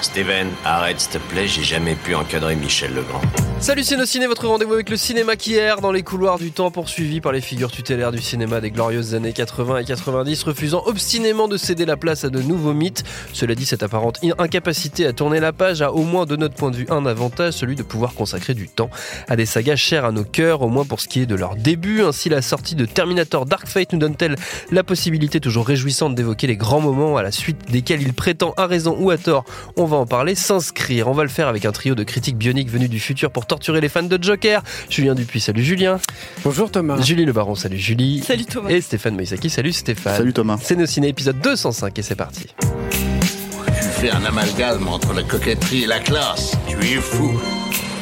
Steven, arrête s'il te plaît, j'ai jamais pu encadrer Michel Legrand. Salut Ciné, votre rendez-vous avec le cinéma qui erre dans les couloirs du temps poursuivi par les figures tutélaires du cinéma des glorieuses années 80 et 90, refusant obstinément de céder la place à de nouveaux mythes. Cela dit, cette apparente incapacité à tourner la page a au moins de notre point de vue un avantage, celui de pouvoir consacrer du temps à des sagas chères à nos cœurs, au moins pour ce qui est de leur début. Ainsi, la sortie de Terminator Dark Fate nous donne-t-elle la possibilité toujours réjouissante d'évoquer les grands moments à la suite desquels il prétend, à raison ou à tort, on va en parler, s'inscrire. On va le faire avec un trio de critiques bioniques venus du futur pour torturer les fans de Joker. Julien Dupuis, salut Julien. Bonjour Thomas. Julie Le Baron, salut Julie. Salut Thomas. Et Stéphane Moïsaki, salut Stéphane. Salut Thomas. C'est nos ciné épisode 205 et c'est parti. Tu fais un amalgame entre la coquetterie et la classe. Tu es fou.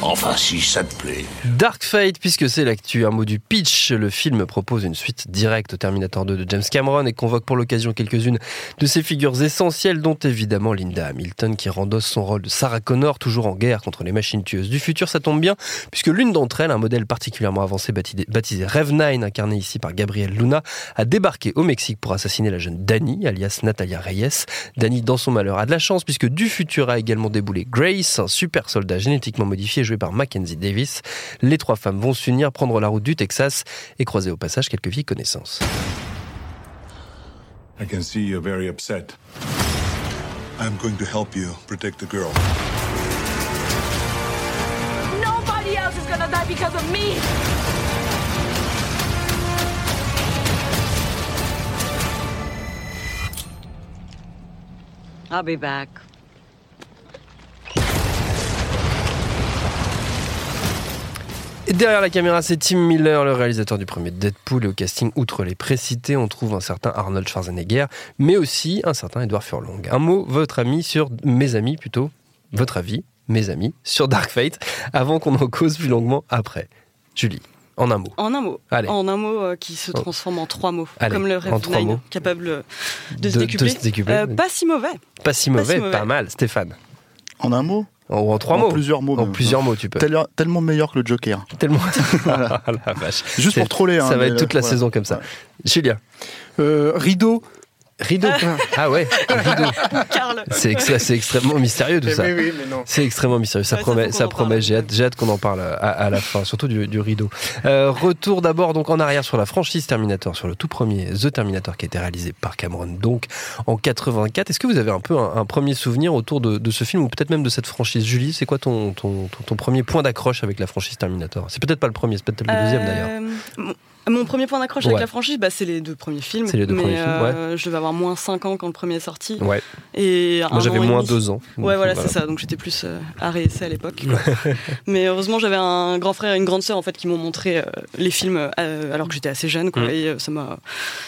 Enfin, si ça te plaît. Dark Fate, puisque c'est l'actu, un mot du pitch, le film propose une suite directe au Terminator 2 de James Cameron et convoque pour l'occasion quelques-unes de ses figures essentielles, dont évidemment Linda Hamilton qui rendosse son rôle de Sarah Connor, toujours en guerre contre les machines tueuses du futur. Ça tombe bien, puisque l'une d'entre elles, un modèle particulièrement avancé baptisé, baptisé Rev 9, incarné ici par Gabriel Luna, a débarqué au Mexique pour assassiner la jeune Dani, alias Natalia Reyes. Dani, dans son malheur, a de la chance, puisque du futur a également déboulé Grace, un super soldat génétiquement modifié par Mackenzie Davis. Les trois femmes vont s'unir, prendre la route du Texas et croiser au passage quelques vieilles connaissances. I can see you're very upset. I'm going to help you protect the girl. Nobody else is gonna die because of me. I'll be back. Et derrière la caméra, c'est Tim Miller, le réalisateur du premier Deadpool. Et au casting, outre les précités, on trouve un certain Arnold Schwarzenegger, mais aussi un certain Edward Furlong. Un mot, votre ami sur mes amis plutôt, votre avis, mes amis, sur Dark Fate, avant qu'on en cause plus longuement après. Julie. En un mot. En un mot. Allez. En un mot euh, qui se transforme en trois mots. Allez, comme le en Rev trois 9, mots. capable de, De- se de décupler. se décupler. Euh, pas si mauvais. Pas si mauvais, si pas, mal. Stéphane. En un mot? Ou en trois En mots. plusieurs mots. En plusieurs mots, tu peux. Tel- tellement meilleur que le Joker. Tellement. Ah, la vache. Juste pour troller. Ça hein, va mais être toute la voilà. saison comme ça. Julien. Euh, rideau. Rideau. Ah ouais, rideau. C'est ex- c'est extrêmement mystérieux tout Eh ça. oui, oui, mais non. C'est extrêmement mystérieux. Ça Ouais, promet, ça promet. J'ai hâte, j'ai hâte qu'on en parle à, à la fin, surtout du, du rideau. Euh, retour d'abord donc en arrière sur la franchise Terminator, sur le tout premier The Terminator qui a été réalisé par Cameron donc en 84. Est-ce que vous avez un peu un, un premier souvenir autour de, de ce film ou peut-être même de cette franchise? Julie, c'est quoi ton, ton, ton, ton premier point d'accroche avec la franchise Terminator? C'est peut-être pas le premier, c'est peut-être le deuxième d'ailleurs. Euh, Mon premier point d'accroche Ouais. avec la franchise, bah, c'est les deux premiers films. C'est les deux mais, premiers films, euh, Je devais avoir moins 5 ans quand le premier est sorti. Ouais. Et Moi j'avais moins demi. deux ans. Ouais, voilà, c'est ça. Donc j'étais plus euh, à l'époque. Mais heureusement, j'avais un grand frère et une grande sœur en fait qui m'ont montré euh, les films euh, alors que j'étais assez jeune, quoi. Mm. Et ça m'a,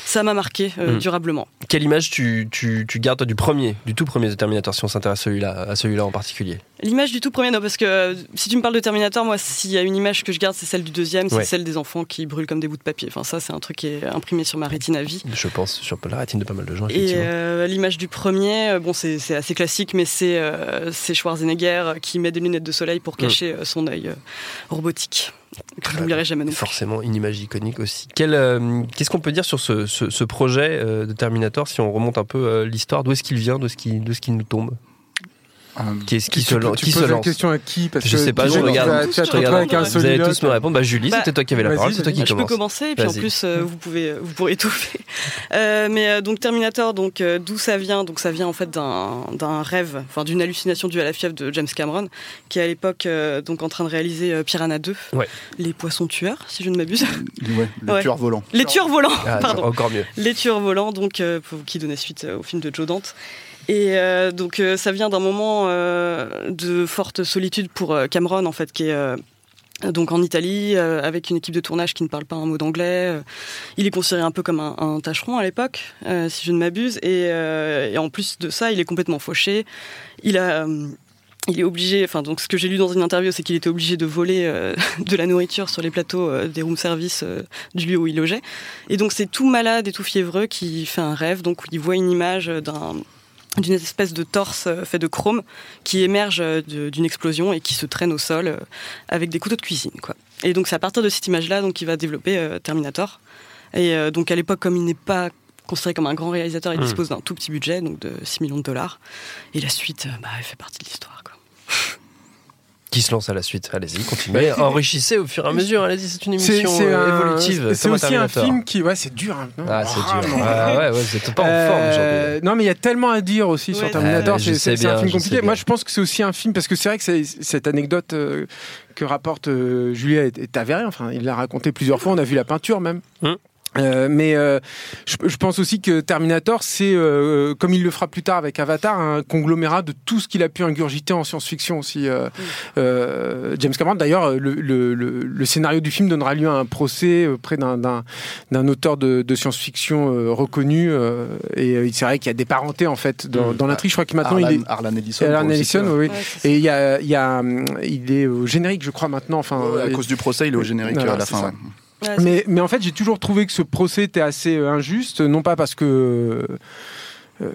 ça m'a marqué Mm. durablement. Quelle image tu, tu, tu gardes toi, du premier, du tout premier The Terminator si on s'intéresse à celui-là, à celui-là en particulier? L'image du tout premier, non, parce que euh, si tu me parles de Terminator, moi, s'il y a une image que je garde, c'est celle du deuxième, c'est Ouais. celle des enfants qui brûlent comme des bouts de papier. Enfin, ça, c'est un truc qui est imprimé sur ma rétine à vie. Je pense sur la rétine de pas mal de gens Et effectivement. euh, l'image du premier, euh, bon, c'est assez classique, mais c'est euh, Schwarzenegger qui met des lunettes de soleil pour cacher euh, son œil euh, robotique. Que je n'oublierai jamais non plus. Forcément, une image iconique aussi. Qu'est-ce qu'on peut dire sur ce, ce- ce projet de Terminator si on remonte un peu l'histoire? D'où est-ce qu'il vient? D'où est-ce qu'il d'où est-ce qu'il nous tombe? Qu'est-ce qui Tu- se, tu, lan- tu qui se poses la lance question à qui Parce Je que sais pas, je regarde. Tu regarde. un Vous allez tous me répondre. Bah, Julie, Bah, c'était toi qui avais la parole, c'est toi qui vas-y. Je peux commence. commencer, et puis en plus, euh, vous pouvez, vous pourrez étouffer. Euh, mais euh, donc Terminator, donc euh, d'où ça vient? Donc ça vient en fait d'un d'un rêve, enfin d'une hallucination due à la fièvre de James Cameron, qui est à l'époque euh, donc en train de réaliser euh, Piranha 2, Ouais. les poissons tueurs, si je ne m'abuse. Ouais, le Ouais. tueur volant. Les tueurs volants, Ah, pardon. Encore mieux. Les tueurs volants, donc euh, pour- qui donnait suite euh, au film de Joe Dante. Et euh, donc euh, ça vient d'un moment euh, de forte solitude pour Cameron en fait, qui est donc en Italie avec une équipe de tournage qui ne parle pas un mot d'anglais. Il est considéré un peu comme un, un tâcheron à l'époque, si je ne m'abuse. Et, en plus de ça, il est complètement fauché. Il a il est obligé, enfin donc ce que j'ai lu dans une interview, c'est qu'il était obligé de voler de la nourriture sur les plateaux des room service du lieu où il logeait. Et donc c'est tout malade et tout fiévreux qui fait un rêve, donc il voit une image d'un d'une espèce de torse euh, fait de chrome qui émerge euh, d'une explosion et qui se traîne au sol euh, avec des couteaux de cuisine. Quoi. Et donc c'est à partir de cette image-là donc qu'il va développer Terminator. Et donc à l'époque, comme il n'est pas considéré comme un grand réalisateur, il Mm. dispose d'un tout petit budget, donc de 6 millions de dollars. Et la suite, bah, elle fait partie de l'histoire. Qui se lance à la suite Allez-y, continuez. Enrichissez au fur et à mesure. Allez-y, c'est une émission c'est euh, un- évolutive. C'est aussi un film qui. Ouais, c'est dur. hein. Ah, c'est dur. Ah, ouais, ouais, vous êtes pas en forme Euh, aujourd'hui. non, mais il y a tellement à dire aussi sur Terminator. Je c'est un film compliqué. Moi, je pense que c'est aussi un film parce que c'est vrai que c'est- cette anecdote euh, que rapporte euh, Julia est, est avérée. Enfin, il l'a raconté plusieurs fois. On a vu la peinture même. Hum. Euh, mais euh, je, je pense aussi que Terminator, c'est, euh, comme il le fera plus tard avec Avatar, un conglomérat de tout ce qu'il a pu ingurgiter en science-fiction aussi. euh, euh, James Cameron, d'ailleurs, le, le- le- le scénario du film donnera lieu à un procès auprès d'un, d'un, d'un auteur de, de science-fiction euh, reconnu. euh, et euh, c'est vrai qu'il y a des parentés en fait dans, dans l'intrigue. Je crois que maintenant Arlan, il est. Arlan Ellison. Le Ellison, oui, oui. Ouais. Et il y a, il y a, il est au générique, je crois maintenant. Enfin, Ouais, à cause du procès, il est au générique à la fin. Mais en fait, j'ai toujours trouvé que ce procès était assez euh, injuste, non pas parce que euh,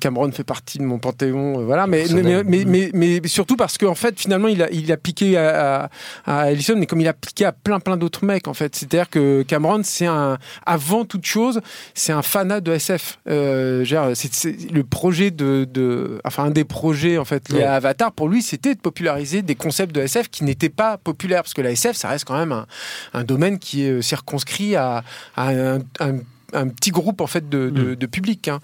Cameron fait partie de mon panthéon, euh, voilà, mais, mais, surtout parce qu'en fait, finalement, il a, il a piqué à, Ellison, mais comme il a piqué à plein plein d'autres mecs, en fait. C'est-à-dire que Cameron, c'est un, avant toute chose, c'est un fanat de SF. Euh, c'est, le projet de, de, enfin, un des projets en fait liés à Avatar, pour lui, c'était de populariser des concepts de SF qui n'étaient pas populaires, parce que la SF, ça reste quand même un, domaine qui est euh, circonscrit à un, un- petit groupe en fait de, de, de public. hein.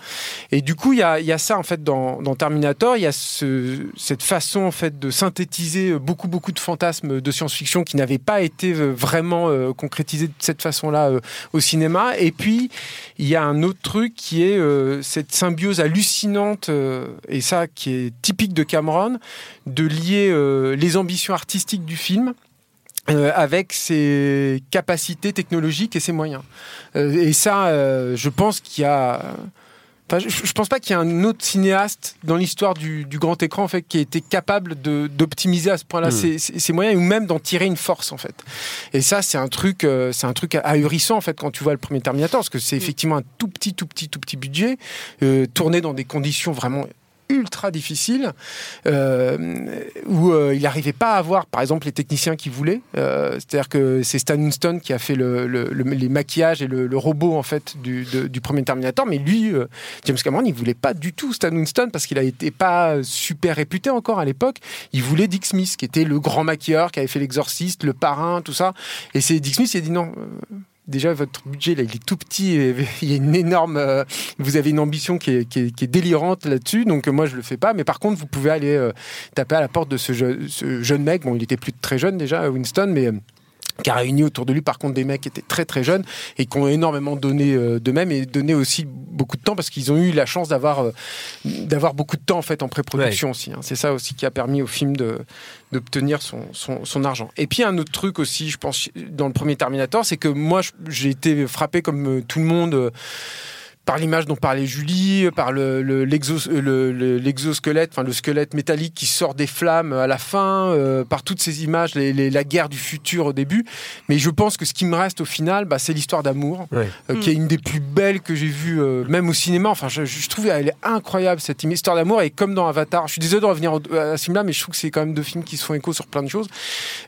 Et du coup, il y a, il y a ça en fait dans, dans Terminator. Il y a ce- cette façon en fait de synthétiser beaucoup beaucoup de fantasmes de science-fiction qui n'avaient pas été euh, vraiment euh, concrétisés de cette façon-là euh, au cinéma. Et puis il y a un autre truc qui est euh, cette symbiose hallucinante euh, et ça qui est typique de Cameron de lier euh, les ambitions artistiques du film euh, avec ses capacités technologiques et ses moyens. Euh, et ça, euh, je pense qu'il y a. Enfin, je, je pense pas qu'il y ait un autre cinéaste dans l'histoire du, du grand écran en fait qui ait été capable de- d'optimiser à ce point-là Mm. ses, ses- ses moyens ou même d'en tirer une force en fait. Et ça, c'est un truc, euh, c'est un truc ahurissant en fait quand tu vois le premier Terminator parce que c'est effectivement un tout petit, tout petit, tout petit budget euh, tourné dans des conditions vraiment ultra difficiles euh, où euh, il n'arrivait pas à avoir par exemple les techniciens qu'il voulait Euh, c'est-à-dire que c'est Stan Winston qui a fait le, le- le- les maquillages et le, robot en fait du, premier Terminator. Mais lui James Cameron il voulait pas du tout Stan Winston parce qu'il été pas super réputé encore à l'époque. Il voulait Dick Smith qui était le grand maquilleur qui avait fait l'exorciste le parrain tout ça. Et c'est Dick Smith qui a dit non Déjà, votre budget, là, il est tout petit. et Il y a une énorme. euh, vous avez une ambition qui est, délirante là-dessus. Donc, euh, moi, je le fais pas. Mais par contre, vous pouvez aller euh, taper à la porte de ce jeune mec. Bon, il était plus très jeune déjà, Winston, mais. Qui a réuni autour de lui par contre des mecs qui étaient très très jeunes et qui ont énormément donné euh, d'eux-mêmes et donné aussi beaucoup de temps parce qu'ils ont eu la chance d'avoir euh, d'avoir beaucoup de temps en fait en pré-production aussi. hein. C'est ça aussi qui a permis au film de d'obtenir son, son, son argent. Et puis un autre truc aussi, je pense, dans le premier Terminator, c'est que moi j'ai été frappé comme euh, tout le monde. euh, par l'image dont parlait Julie, par le, le- euh, le- le- l'exosquelette, enfin le squelette métallique qui sort des flammes à la fin, euh, par toutes ces images, les- les- la guerre du futur au début. Mais je pense que ce qui me reste au final, bah, c'est l'histoire d'amour, euh, qui est une des plus belles que j'ai vues, euh, même au cinéma. Enfin, je, je trouve elle est incroyable cette histoire d'amour. Et comme dans Avatar, je suis désolé de revenir à ce film-là, mais je trouve que c'est quand même deux films qui se font écho sur plein de choses.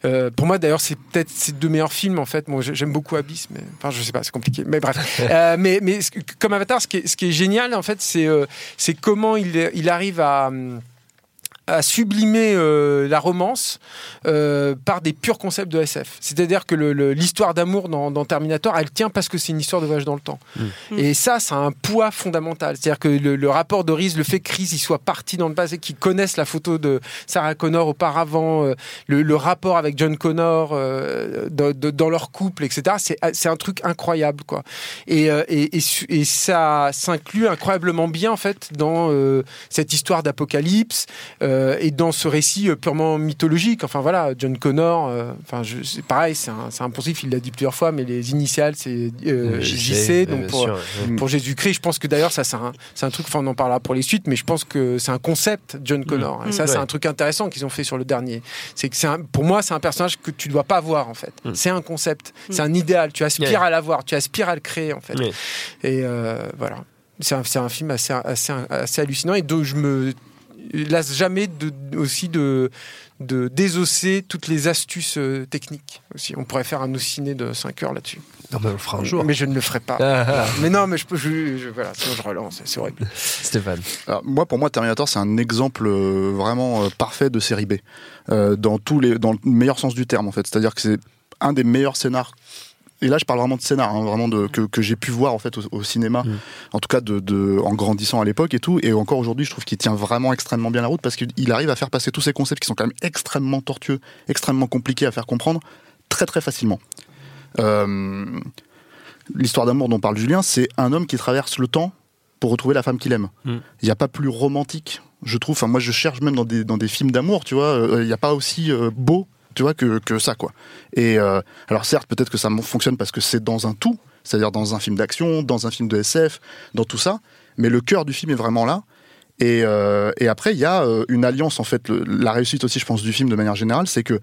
Euh, pour moi, d'ailleurs, c'est peut-être ces deux meilleurs films en fait. Moi, j'aime beaucoup Abyss, mais enfin, je sais pas, c'est compliqué. Mais bref. Euh, mais mais comme Avatar, ce qui est, génial en fait, c'est euh, comment il, il arrive à hum, à sublimer euh, la romance euh, par des purs concepts de SF. C'est-à-dire que le- le- l'histoire d'amour dans, dans Terminator, elle tient parce que c'est une histoire de voyage dans le temps. Et ça, ça a un poids fondamental. C'est-à-dire que le, le rapport de Reese, le fait que Reese il soit parti dans le passé, qu'il connaisse la photo de Sarah Connor auparavant, euh, le, le rapport avec John Connor euh, de- de- dans leur couple, etc. C'est c'est un truc incroyable, quoi. Et, euh, et, et et ça s'inclut incroyablement bien, en fait, dans euh, cette histoire d'apocalypse euh, et dans ce récit euh, purement mythologique. Enfin voilà, John Connor, euh, enfin je- c'est pareil, c'est un, c'est un poncif, il l'a dit plusieurs fois, mais les initiales c'est euh, JC, donc pour, sûr, ouais. pour Jésus-Christ. Je pense que d'ailleurs ça c'est un, c'est un truc, enfin on en parlera pour les suites, mais je pense que c'est un concept John Connor. Et ça c'est Ouais. un truc intéressant qu'ils ont fait sur le dernier. C'est que c'est un- pour moi c'est un personnage que tu dois pas voir en fait. C'est un concept, c'est un idéal. Tu aspires à l'avoir, tu aspires à le créer en fait. Et euh, voilà. C'est un, c'est un film assez, assez, assez hallucinant et dont je me lasse jamais de, aussi de, de désosser toutes les astuces euh, techniques aussi. On pourrait faire un ciné de 5 heures là-dessus. Non, mais on le fera un jour. Mais je ne le ferai pas. Ah, ah. Mais non, mais je peux. Je, je- voilà, sinon je relance. C'est horrible. Stéphane. Alors, moi, pour moi, Terminator, c'est un exemple euh, vraiment euh, parfait de série B, euh, dans tous les, dans le meilleur sens du terme, en fait. C'est-à-dire que c'est un des meilleurs scénars. Et là, je parle vraiment de scénar, hein, vraiment de, que, que j'ai pu voir en fait au, au cinéma, en tout cas de, de- en grandissant à l'époque et tout. Et encore aujourd'hui, je trouve qu'il tient vraiment extrêmement bien la route parce qu'il arrive à faire passer tous ces concepts qui sont quand même extrêmement tortueux, extrêmement compliqués à faire comprendre, très très facilement. Euh, L'histoire d'amour dont parle Julien, c'est un homme qui traverse le temps pour retrouver la femme qu'il aime. Il n'y a pas plus romantique, je trouve. Enfin, moi, je cherche même dans des, dans des films d'amour, tu vois. euh, Il n'y a pas aussi euh, beau, tu vois, que, que ça, quoi. Et euh, alors, certes, peut-être que ça fonctionne parce que c'est dans un tout, c'est-à-dire dans un film d'action, dans un film de SF, dans tout ça. Mais le cœur du film est vraiment là. Et, euh, après, il y a euh, une alliance, en fait. la réussite aussi, je pense, du film de manière générale, c'est que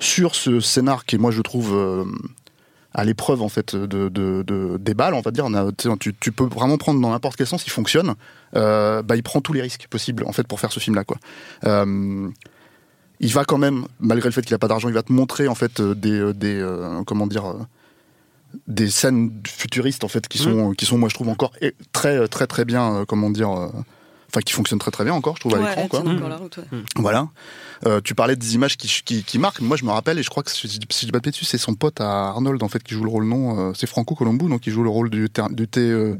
sur ce scénar qui, moi, je trouve. à l'épreuve en fait de, de, de- des balles, on va dire. Tu, peux vraiment prendre dans n'importe quel sens, il fonctionne. Bah, il prend tous les risques possibles en fait pour faire ce film-là, quoi. Il va quand même, malgré le fait qu'il n'a pas d'argent, il va te montrer en fait euh, des, euh, des euh, comment dire, des scènes futuristes en fait qui sont, qui sont, moi je trouve encore très très très bien, comment dire. Enfin, qui fonctionnent très très bien encore, je trouve, à Ouais, l'écran. quoi. tient encore la route, ouais. Voilà. Euh, tu parlais des images qui, qui, qui marquent. Moi, je me rappelle, et je crois que si je dis pas de bêtises, c'est son pote à Arnold, en fait, qui joue le rôle non. euh, c'est Franco Colombo, donc qui joue le rôle du, T, euh,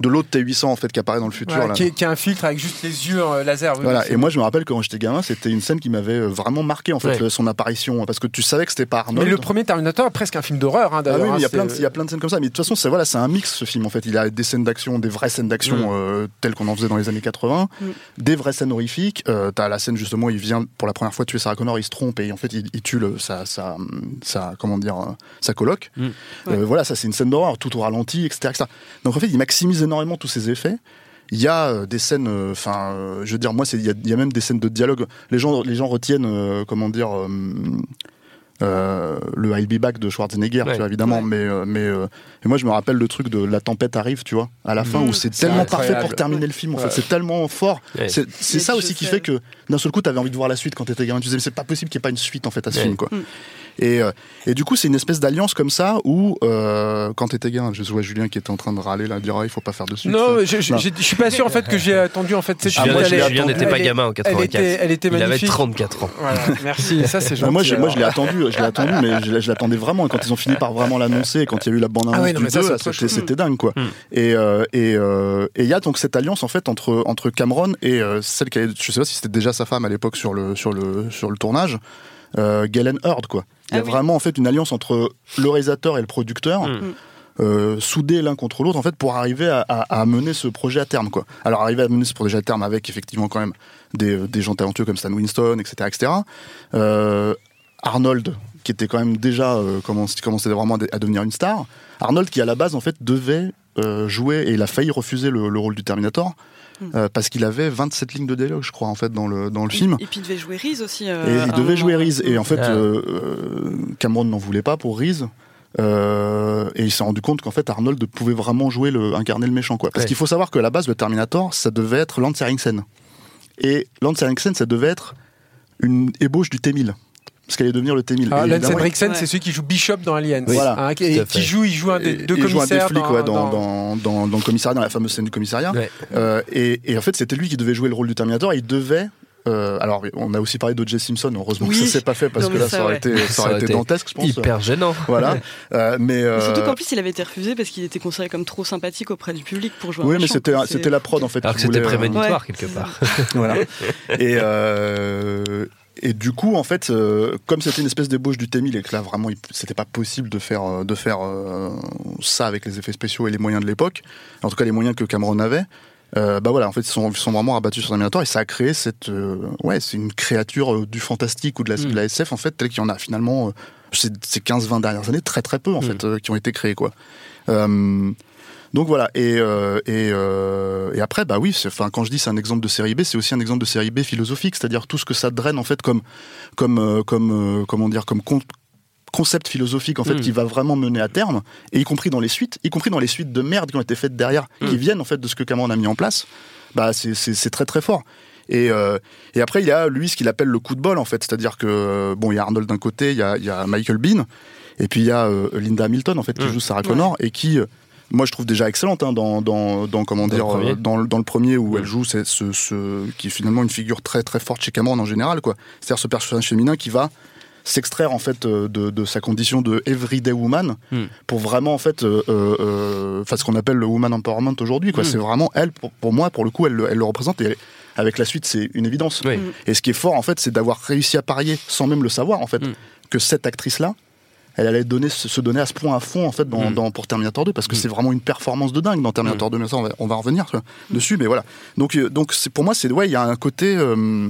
de l'autre T800, en fait, qui apparaît dans le futur. Voilà, là. qui, qui est un filtre avec juste les yeux euh, laser. oui, Voilà. c'est- Et moi, je me rappelle que quand j'étais gamin, c'était une scène qui m'avait vraiment marqué, en fait, Ouais. son apparition, parce que tu savais que c'était pas Arnold. Mais le premier Terminator est presque un film d'horreur, hein, Ah d'ailleurs. oui, mais il y a hein, plein de, c'est- il y a plein de scènes comme ça. Mais de toute façon, c'est voilà, c'est un mix ce film en fait. Il a des scènes d'action, des vraies scènes d'action Mm. euh, telles qu'on en faisait dans les années 80, Mm. des vraies scènes horrifiques. Euh, T'as la scène justement, où il vient pour la première fois tuer Sarah Connor, il se trompe et en fait il, il tue le, sa, sa, sa- comment dire, euh, sa coloc. Mm. Euh, voilà, ça c'est une scène d'horreur, tout au ralenti, etc., etc. Donc en fait, il maximise énormément tous ces effets. Il y a des scènes, enfin, euh, je veux dire, moi, c'est- il y, y a même des scènes de dialogue. Les gens, les gens retiennent, euh, comment dire, euh, le I'll be back de Schwarzenegger, Ouais. tu vois, évidemment. Ouais. Mais, euh, mais euh, et moi, je me rappelle le truc de la tempête arrive, tu vois, à la fin, Mmh. où c'est tellement parfait pour terminer le film. En fait, c'est tellement fort. Ouais. C'est ça aussi qui fait que d'un seul coup, t'avais envie de voir la suite quand t'étais gamin. Tu disais, mais c'est pas possible qu'il n'y ait pas une suite en fait à ce Ouais. film, quoi. Mm. Et, euh, et du coup, c'est une espèce d'alliance comme ça où, euh, quand t'étais gamin, je vois Julien qui était en train de râler là, dire ah, il faut pas faire de suite. Non, je, je, suis pas sûr en fait que j'ai attendu en fait cette Julien, Ah, Julien n'était pas Elle gamin en Elle 84. était, elle était Il avait magnifique. 34 ans. Voilà, merci. Ça c'est gentil. Moi, je, moi, je l'ai attendu, je l'ai attendu, mais je, l'attendais vraiment. Et quand ils ont fini par vraiment l'annoncer, et quand il y a eu la bande annonce Ah ouais, non, du mais ça, 2, c'est là, autre c'était c'était dingue, quoi. Mm. Et euh, et euh, et il y a donc cette alliance en fait entre entre Cameron et euh, celle qui, avait- je sais pas si c'était déjà sa femme à l'époque sur le sur le sur le tournage, Galen Hurd, quoi. Il y a Ah oui. vraiment en fait une alliance entre le réalisateur et le producteur. Mm. euh, soudés l'un contre l'autre en fait pour arriver à, à- à mener ce projet à terme quoi. Alors arriver à mener ce projet à terme avec effectivement quand même des, des gens talentueux comme Stan Winston etc etc. Euh, Arnold qui était quand même déjà euh, commençait vraiment à de- à devenir une star. Arnold qui à la base en fait devait euh, jouer et il a failli refuser le, le rôle du Terminator. Euh, parce qu'il avait 27 lignes de dialogue, je crois, en fait, dans le, dans le film. Et puis il devait jouer Reese aussi. euh, Et il devait jouer Reese. Et en fait, Ah. euh, euh, Cameron n'en voulait pas pour Reese. Euh, et il s'est rendu compte qu'en fait Arnold pouvait vraiment jouer le incarner le méchant quoi. Parce Ouais. qu'il faut savoir que à la base le Terminator ça devait être Lance Henriksen. Et Lance Henriksen ça devait être une ébauche du T1000 parce qu'elle allait devenir le T1000. Ah, Lance Henriksen, Ouais. c'est celui qui joue Bishop dans Aliens. Oui. Voilà. Hein, qui, joue, il joue un des deux il joue un des commissaires. flics dans, ouais, dans, dans- dans, dans- dans le commissariat, dans la fameuse scène du commissariat. Ouais. Euh, et, et en fait, c'était lui qui devait jouer le rôle du Terminator et il devait euh, alors on a aussi parlé d'O.J. Simpson. Heureusement Oui. que ça s'est pas fait parce Non, que là ça, ça aurait été ça aurait été dantesque, je pense. Hyper gênant. Voilà. Euh, mais Mais Surtout euh, qu'en plus, il avait été refusé parce qu'il était considéré comme trop sympathique auprès du public pour jouer un oui, mais c'était c'était la prod en fait. Alors que c'était prémonitoire quelque part. voilà. Et, et du coup, en fait, euh, comme c'était une espèce d'ébauche du T-1000 et que là, vraiment, c'était pas possible de faire, euh, de faire euh, ça avec les effets spéciaux et les moyens de l'époque, en tout cas les moyens que Cameron avait, euh, bah voilà, en fait, ils sont, ils sont vraiment rabattus sur Terminator et ça a créé cette. euh, ouais, c'est une créature euh, du fantastique ou de la, de la SF, en fait, telle qu'il y en a finalement, euh, ces, ces 15-20 dernières années, très très peu, en fait, euh, qui ont été créés, quoi. Donc voilà, et, euh, et, euh, et après, bah oui, enfin, quand je dis c'est un exemple de série B, c'est aussi un exemple de série B philosophique, c'est-à-dire tout ce que ça draine en fait comme, comme, euh, comme, comment dire, comme con- concept philosophique en fait qui va vraiment mener à terme, et y compris dans les suites, y compris dans les suites de merde qui ont été faites derrière, qui viennent en fait de ce que Cameron a mis en place, bah c'est- très très fort. Et, euh, et après, il y a lui ce qu'il appelle le coup de bol en fait, c'est-à-dire que bon, il y a Arnold d'un côté, il y a, il y a Michael Bean, et puis il y a euh, Linda Hamilton en fait qui Mm. joue Sarah Connor et qui moi je trouve déjà excellente hein, dans, dans, dans comment Dans dire le premier. euh, dans, le- dans le premier où elle joue c'est ce, ce qui est finalement une figure très très forte chez Cameron en général quoi c'est-à-dire ce personnage féminin qui va s'extraire en fait euh, de, de sa condition de everyday woman Mm. pour vraiment en fait euh, euh, euh, ce qu'on appelle le woman empowerment aujourd'hui quoi Mm. c'est vraiment elle pour, pour moi pour le coup elle, le- elle le représente et elle- avec la suite c'est une évidence Oui. et ce qui est fort en fait c'est d'avoir réussi à parier sans même le savoir en fait que cette actrice là elle allait donner, se donner à ce point à fond en fait dans, Mm. dans- pour Terminator 2 parce que c'est vraiment une performance de dingue dans Terminator 2 mais ça on va, on va revenir dessus mais voilà. Donc euh, donc c'est pour moi c'est ouais il y a un côté euh,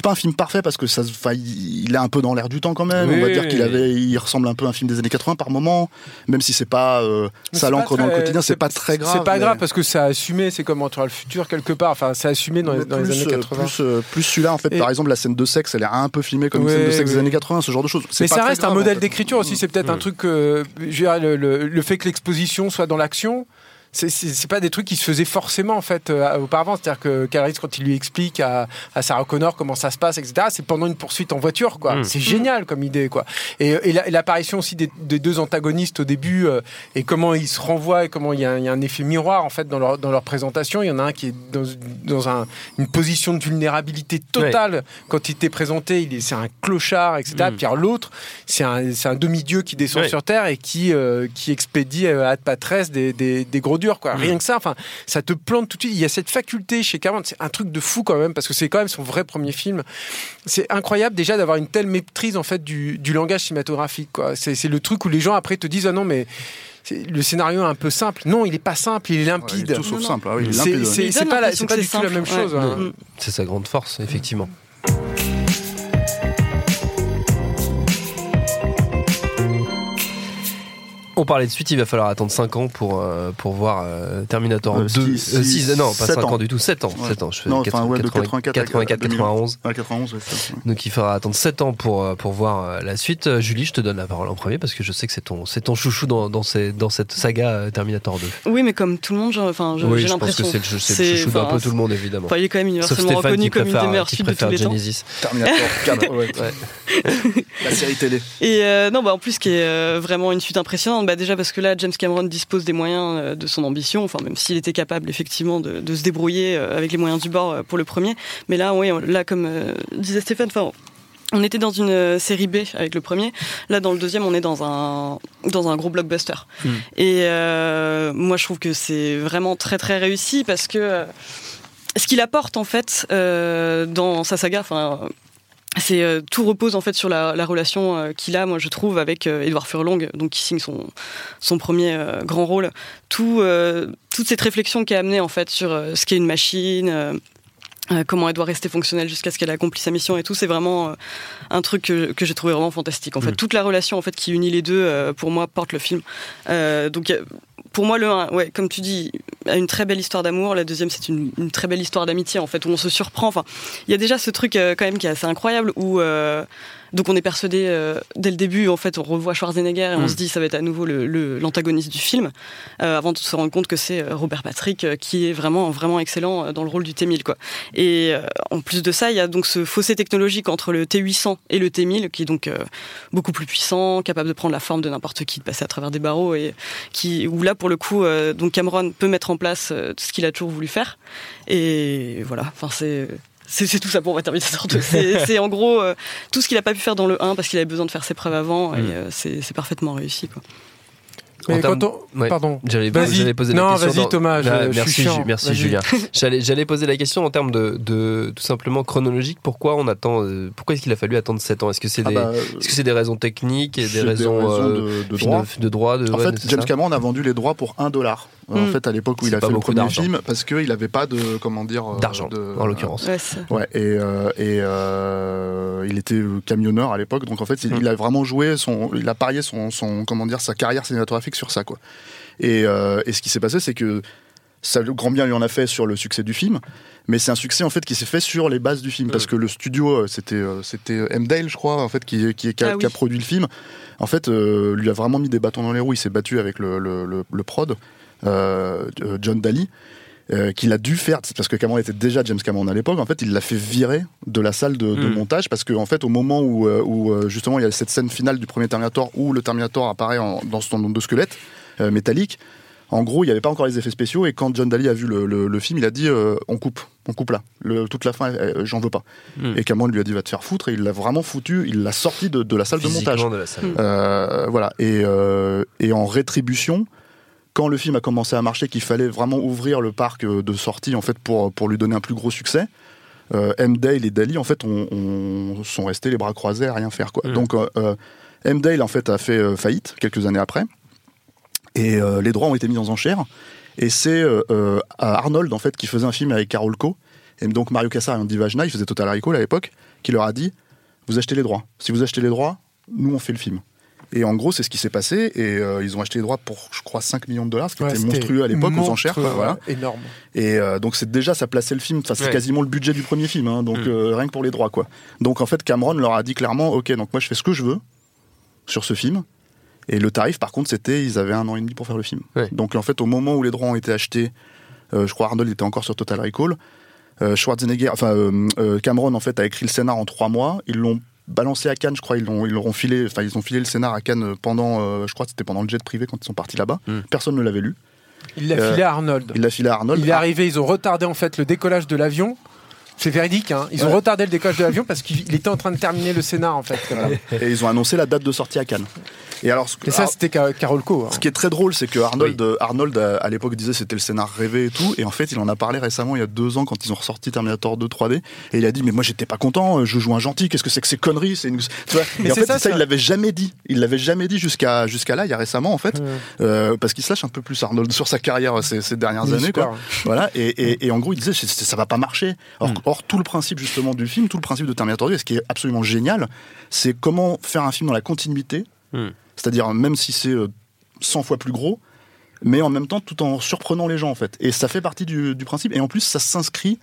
c'est pas un film parfait parce que ça il est un peu dans l'air du temps quand même on va dire qu'il avait il ressemble un peu à un film des années 80 par moment même si c'est pas euh, ça pas dans le quotidien c'est pas très grave C'est pas mais- grave parce que c'est assumé, c'est comme à le futur quelque part. Enfin, c'est assumé dans les, années euh, 80. plus, euh, plus celui-là en fait Et- par exemple la scène de sexe elle est un peu filmée comme une scène de sexe des années 80 ce genre de choses Mais pas ça reste un en modèle fait. d'écriture aussi. C'est peut-être un truc je veux dire, le, le- le fait que l'exposition soit dans l'action. C'est- pas des trucs qui se faisaient forcément en fait euh, auparavant. C'est-à-dire que Calaris, quand il lui explique à, à Sarah Connor comment ça se passe, etc., c'est pendant une poursuite en voiture, quoi. Mm. C'est génial comme idée, quoi. Et, et la- et l'apparition aussi des, des deux antagonistes au début euh, et comment ils se renvoient et comment il y, a un- il y a un effet miroir en fait dans leur, dans leur présentation. Il y en a un qui est dans, dans un- une position de vulnérabilité totale quand il t'est présenté. Il est, c'est un clochard, etc. Mm. Puis l'autre, c'est un, un demi-dieu qui descend Ouais. sur Terre et qui, euh, qui expédie à patresse des, des, des gros durs. Quoi. Rien que ça, enfin, ça te plante tout de suite. Il y a cette faculté chez Cameron, c'est un truc de fou quand même, parce que c'est quand même son vrai premier film. C'est incroyable déjà d'avoir une telle maîtrise en fait du, du langage cinématographique. quoi. C'est c'est le truc où les gens après te disent ah non mais le scénario est un peu simple. Non, il est pas simple, il est Ouais, il limpide. est tout sauf simple ah oui, C'est- pas, la- pas du tout la même chose. ouais. hein. Mm. C'est sa grande force, effectivement. On parlait de suite, il va falloir attendre 5 ans pour, euh, pour voir euh, Terminator Euh, 2. six- euh, six- non, pas sept 5 ans. ans. du tout, 7 ans. Ouais. 7 ans. Je fais Non, 80, enfin, ouais, de 84, 84 à 91. Ah, 91 ouais, ça. Donc il faudra attendre 7 ans pour, euh, pour voir euh, la suite. Euh, Julie, je te donne la parole en premier parce que je sais que c'est ton, c'est ton chouchou dans, dans, ces- dans cette saga euh, Terminator 2. Oui, mais comme tout le monde, j'ai oui, pense que l'impression. c'est le, le chouchou d'un peu tout le monde, évidemment. Il est quand même universellement reconnu comme une des meilleures qui suites de tous préfère les temps. Genesis. Terminator 4 ouais. Ouais. la série télé Et non, bah en plus, qui est vraiment une suite impressionnante, bah déjà parce que là, James Cameron dispose des moyens euh, de son ambition, enfin même s'il était capable effectivement de, de se débrouiller euh, avec les moyens du bord euh, pour le premier, mais là, oui, là comme disait Stéphane, enfin. On était dans une série B avec le premier. Là, dans le deuxième, on est dans un dans un gros blockbuster. Hmm. Et euh, moi, je trouve que c'est vraiment très très réussi parce que ce qu'il apporte en fait euh, dans sa saga, enfin c'est euh, tout repose en fait sur la, la relation euh, qu'il a, moi je trouve, avec euh, Edouard Furlong, donc qui signe son son premier euh, grand rôle. Tout euh, toute cette réflexion qui a amené en fait sur euh, ce qu'est une machine. comment elle doit rester fonctionnelle jusqu'à ce qu'elle accomplit sa mission et tout, c'est vraiment un truc que, que j'ai trouvé vraiment fantastique. En fait, Mhm. toute la relation en fait qui unit les deux, pour moi, porte le film. Euh, donc, pour moi, le 1, ouais, comme tu dis, a une très belle histoire d'amour. La deuxième, c'est une, très belle histoire d'amitié, en fait, où on se surprend. Enfin, il y a déjà ce truc euh, quand même qui est assez incroyable où euh, donc on est persuadé euh, dès le début, en fait, on revoit Schwarzenegger et on Mm. se dit ça va être à nouveau le- le- l'antagoniste du film, euh, avant de se rendre compte que c'est euh, Robert Patrick euh, qui est vraiment vraiment excellent dans le rôle du T1000 quoi. Et en plus de ça, il y a donc ce fossé technologique entre le T800 et le T1000 qui est donc beaucoup plus puissant, capable de prendre la forme de n'importe qui, de passer à travers des barreaux et qui où là pour le coup donc Cameron peut mettre en place euh, ce qu'il a toujours voulu faire. Et voilà, enfin c'est c'est tout ça pour moi, Terminator 2. C'est c'est en gros euh, tout ce qu'il a pas pu faire dans le 1 parce qu'il avait besoin de faire ses preuves avant et Mm. euh, c'est parfaitement réussi. Quoi. Mais quand on- Ouais. Pardon. J'allais Vas-y. j'allais poser la Non, question. vas-y, dans- Thomas, je- je suis merci, chiant. Ju- merci Vas-y. Julien. J'allais poser la question en termes de, de tout simplement chronologique. Pourquoi on attend euh, Pourquoi est-ce qu'il a fallu attendre 7 ans? Est-ce que c'est Ah des bah, est-ce que c'est des raisons techniques et des des raisons, euh, de- droit. de droit de, En ouais, fait, James Cameron a vendu les droits pour 1 dollar. En Mm. fait, à l'époque où il a fait le premier film, parce qu'il n'avait pas de, comment dire, euh, d'argent de- en l'occurrence. Ouais, et, euh, et euh, il était camionneur à l'époque, donc en fait, il, Mm. il a vraiment joué son, il a parié son, son, comment dire, sa carrière cinématographique sur ça, quoi. Et, euh, et ce qui s'est passé, c'est que ça, le grand bien lui en a fait sur le succès du film, mais c'est un succès en fait qui s'est fait sur les bases du film, parce que le studio, c'était, c'était M. Dale, je crois, en fait, qui, qui, qui a, Ah oui. qui a produit le film. En fait, euh, lui a vraiment mis des bâtons dans les roues. Il s'est battu avec le, le, le, le prod, John Daly euh, qu'il a dû faire parce que Cameron était déjà James Cameron à l'époque en fait il l'a fait virer de la salle de, de Mm. montage parce que en fait au moment où, euh, où euh, justement il y a cette scène finale du premier Terminator où le Terminator apparaît en- dans son de squelette euh, métallique en gros il n'y avait pas encore les effets spéciaux et quand John Daly a vu le, le- le film il a dit euh, on coupe on coupe là Le- toute la fin euh, j'en veux pas Mm. et Cameron lui a dit va te faire foutre et il l'a vraiment foutu il l'a sorti de, de la salle de montage de la salle. euh, voilà. Et, euh, et en rétribution, quand le film a commencé à marcher, qu'il fallait vraiment ouvrir le parc euh, de sortie en fait pour pour lui donner un plus gros succès. Euh, M. Dale et Daly en fait on, on- sont restés les bras croisés à rien faire quoi. Mm. Donc euh, euh, M. Dale en fait a fait euh, faillite quelques années après et euh, les droits ont été mis en enchères et c'est euh, euh, Arnold en fait qui faisait un film avec Carol Co et donc Mario Cassar et Andy Vajna il faisait Total Recall à l'époque qui leur a dit vous achetez les droits si vous achetez les droits nous on fait le film et en gros c'est ce qui s'est passé et euh, ils ont acheté les droits pour je crois 5 millions de dollars ce qui Ouais, était c'était monstrueux à l'époque aux enchères quoi, voilà Énorme. et euh, donc c'est déjà ça plaçait le film, enfin c'est Ouais. quasiment le budget du premier film, hein, donc Mm. euh, rien que pour les droits quoi. Donc en fait Cameron leur a dit clairement, ok donc moi je fais ce que je veux sur ce film. Et le tarif par contre c'était ils avaient un an et demi pour faire le film. Ouais. Donc en fait au moment où les droits ont été achetés, euh, je crois Arnold était encore sur Total Recall. Euh, Schwarzenegger, enfin Cameron en fait a écrit le scénar en trois mois. Ils l'ont balancé à Cannes, je crois. Ils l'ont, ils filé, enfin ils ont filé le scénar à Cannes pendant, euh, je crois que c'était pendant le jet privé quand ils sont partis là-bas. Mm. Personne ne l'avait lu. Il l'a Euh, filé à Arnold. Il l'a filé à Arnold. Il est Ah, arrivé, ils ont retardé en fait le décollage de l'avion. C'est véridique, hein. Ils ont Ouais. retardé le décollage de l'avion parce qu'il il était en train de terminer le scénar en fait. Voilà. Et ils ont annoncé la date de sortie à Cannes. Et alors, ce, Et ça, c'était Ca- Carol Co. hein. ce qui est très drôle, c'est que Arnold, euh, Arnold à, à l'époque disait c'était le scénar rêvé et tout, et en fait, il en a parlé récemment, il y a deux ans, quand ils ont ressorti Terminator 2 3D, et il a dit mais moi j'étais pas content, euh, je joue un gentil, qu'est-ce que c'est que ces conneries, c'est une... tu vois Mais et en fait, ça, ça, il l'avait jamais dit, il l'avait jamais dit jusqu'à jusqu'à là, il y a récemment en fait, Ouais. euh, parce qu'il se lâche un peu plus Arnold sur sa carrière euh, ces, ces dernières Il années, quoi. Voilà, et, et, et en gros, il disait ça va pas marcher. Or, Mm. or, tout le principe justement du film, tout le principe de Terminator 2, et ce qui est absolument génial, c'est comment faire un film dans la continuité, Mm. C'est-à-dire même si c'est euh, 100 fois plus gros, mais en même temps tout en surprenant les gens en fait. Et ça fait partie du, principe. Et en plus, ça s'inscrit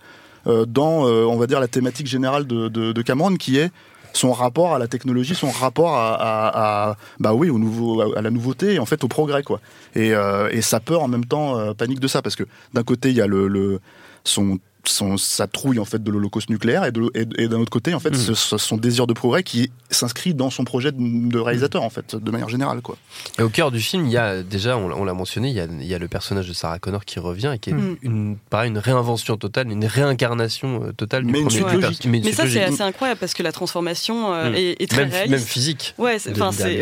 euh, dans, euh, on va dire, la thématique générale de, Cameron, qui est son rapport à la technologie, son rapport à, bah oui, au nouveau, à la nouveauté et en fait au progrès quoi. Et, euh, sa peur en même temps euh, panique de ça parce que d'un côté il y a le son son, sa trouille en fait de l'Holocauste nucléaire et, de- et, et d'un autre côté en fait Mm. ce- ce- son désir de progrès qui s'inscrit dans son projet de, de réalisateur en fait de manière générale quoi. Et au cœur du film, il y a déjà, on l'a- on l'a mentionné, il y, a, il y a le personnage de Sarah Connor qui revient et qui est Mm. une, pareil, une réinvention totale, une réincarnation euh, totale du Mais premier logique. mais ça, c'est assez incroyable parce que la transformation euh, Mm. est, est très même, réaliste. même physique. Ouais, c'est,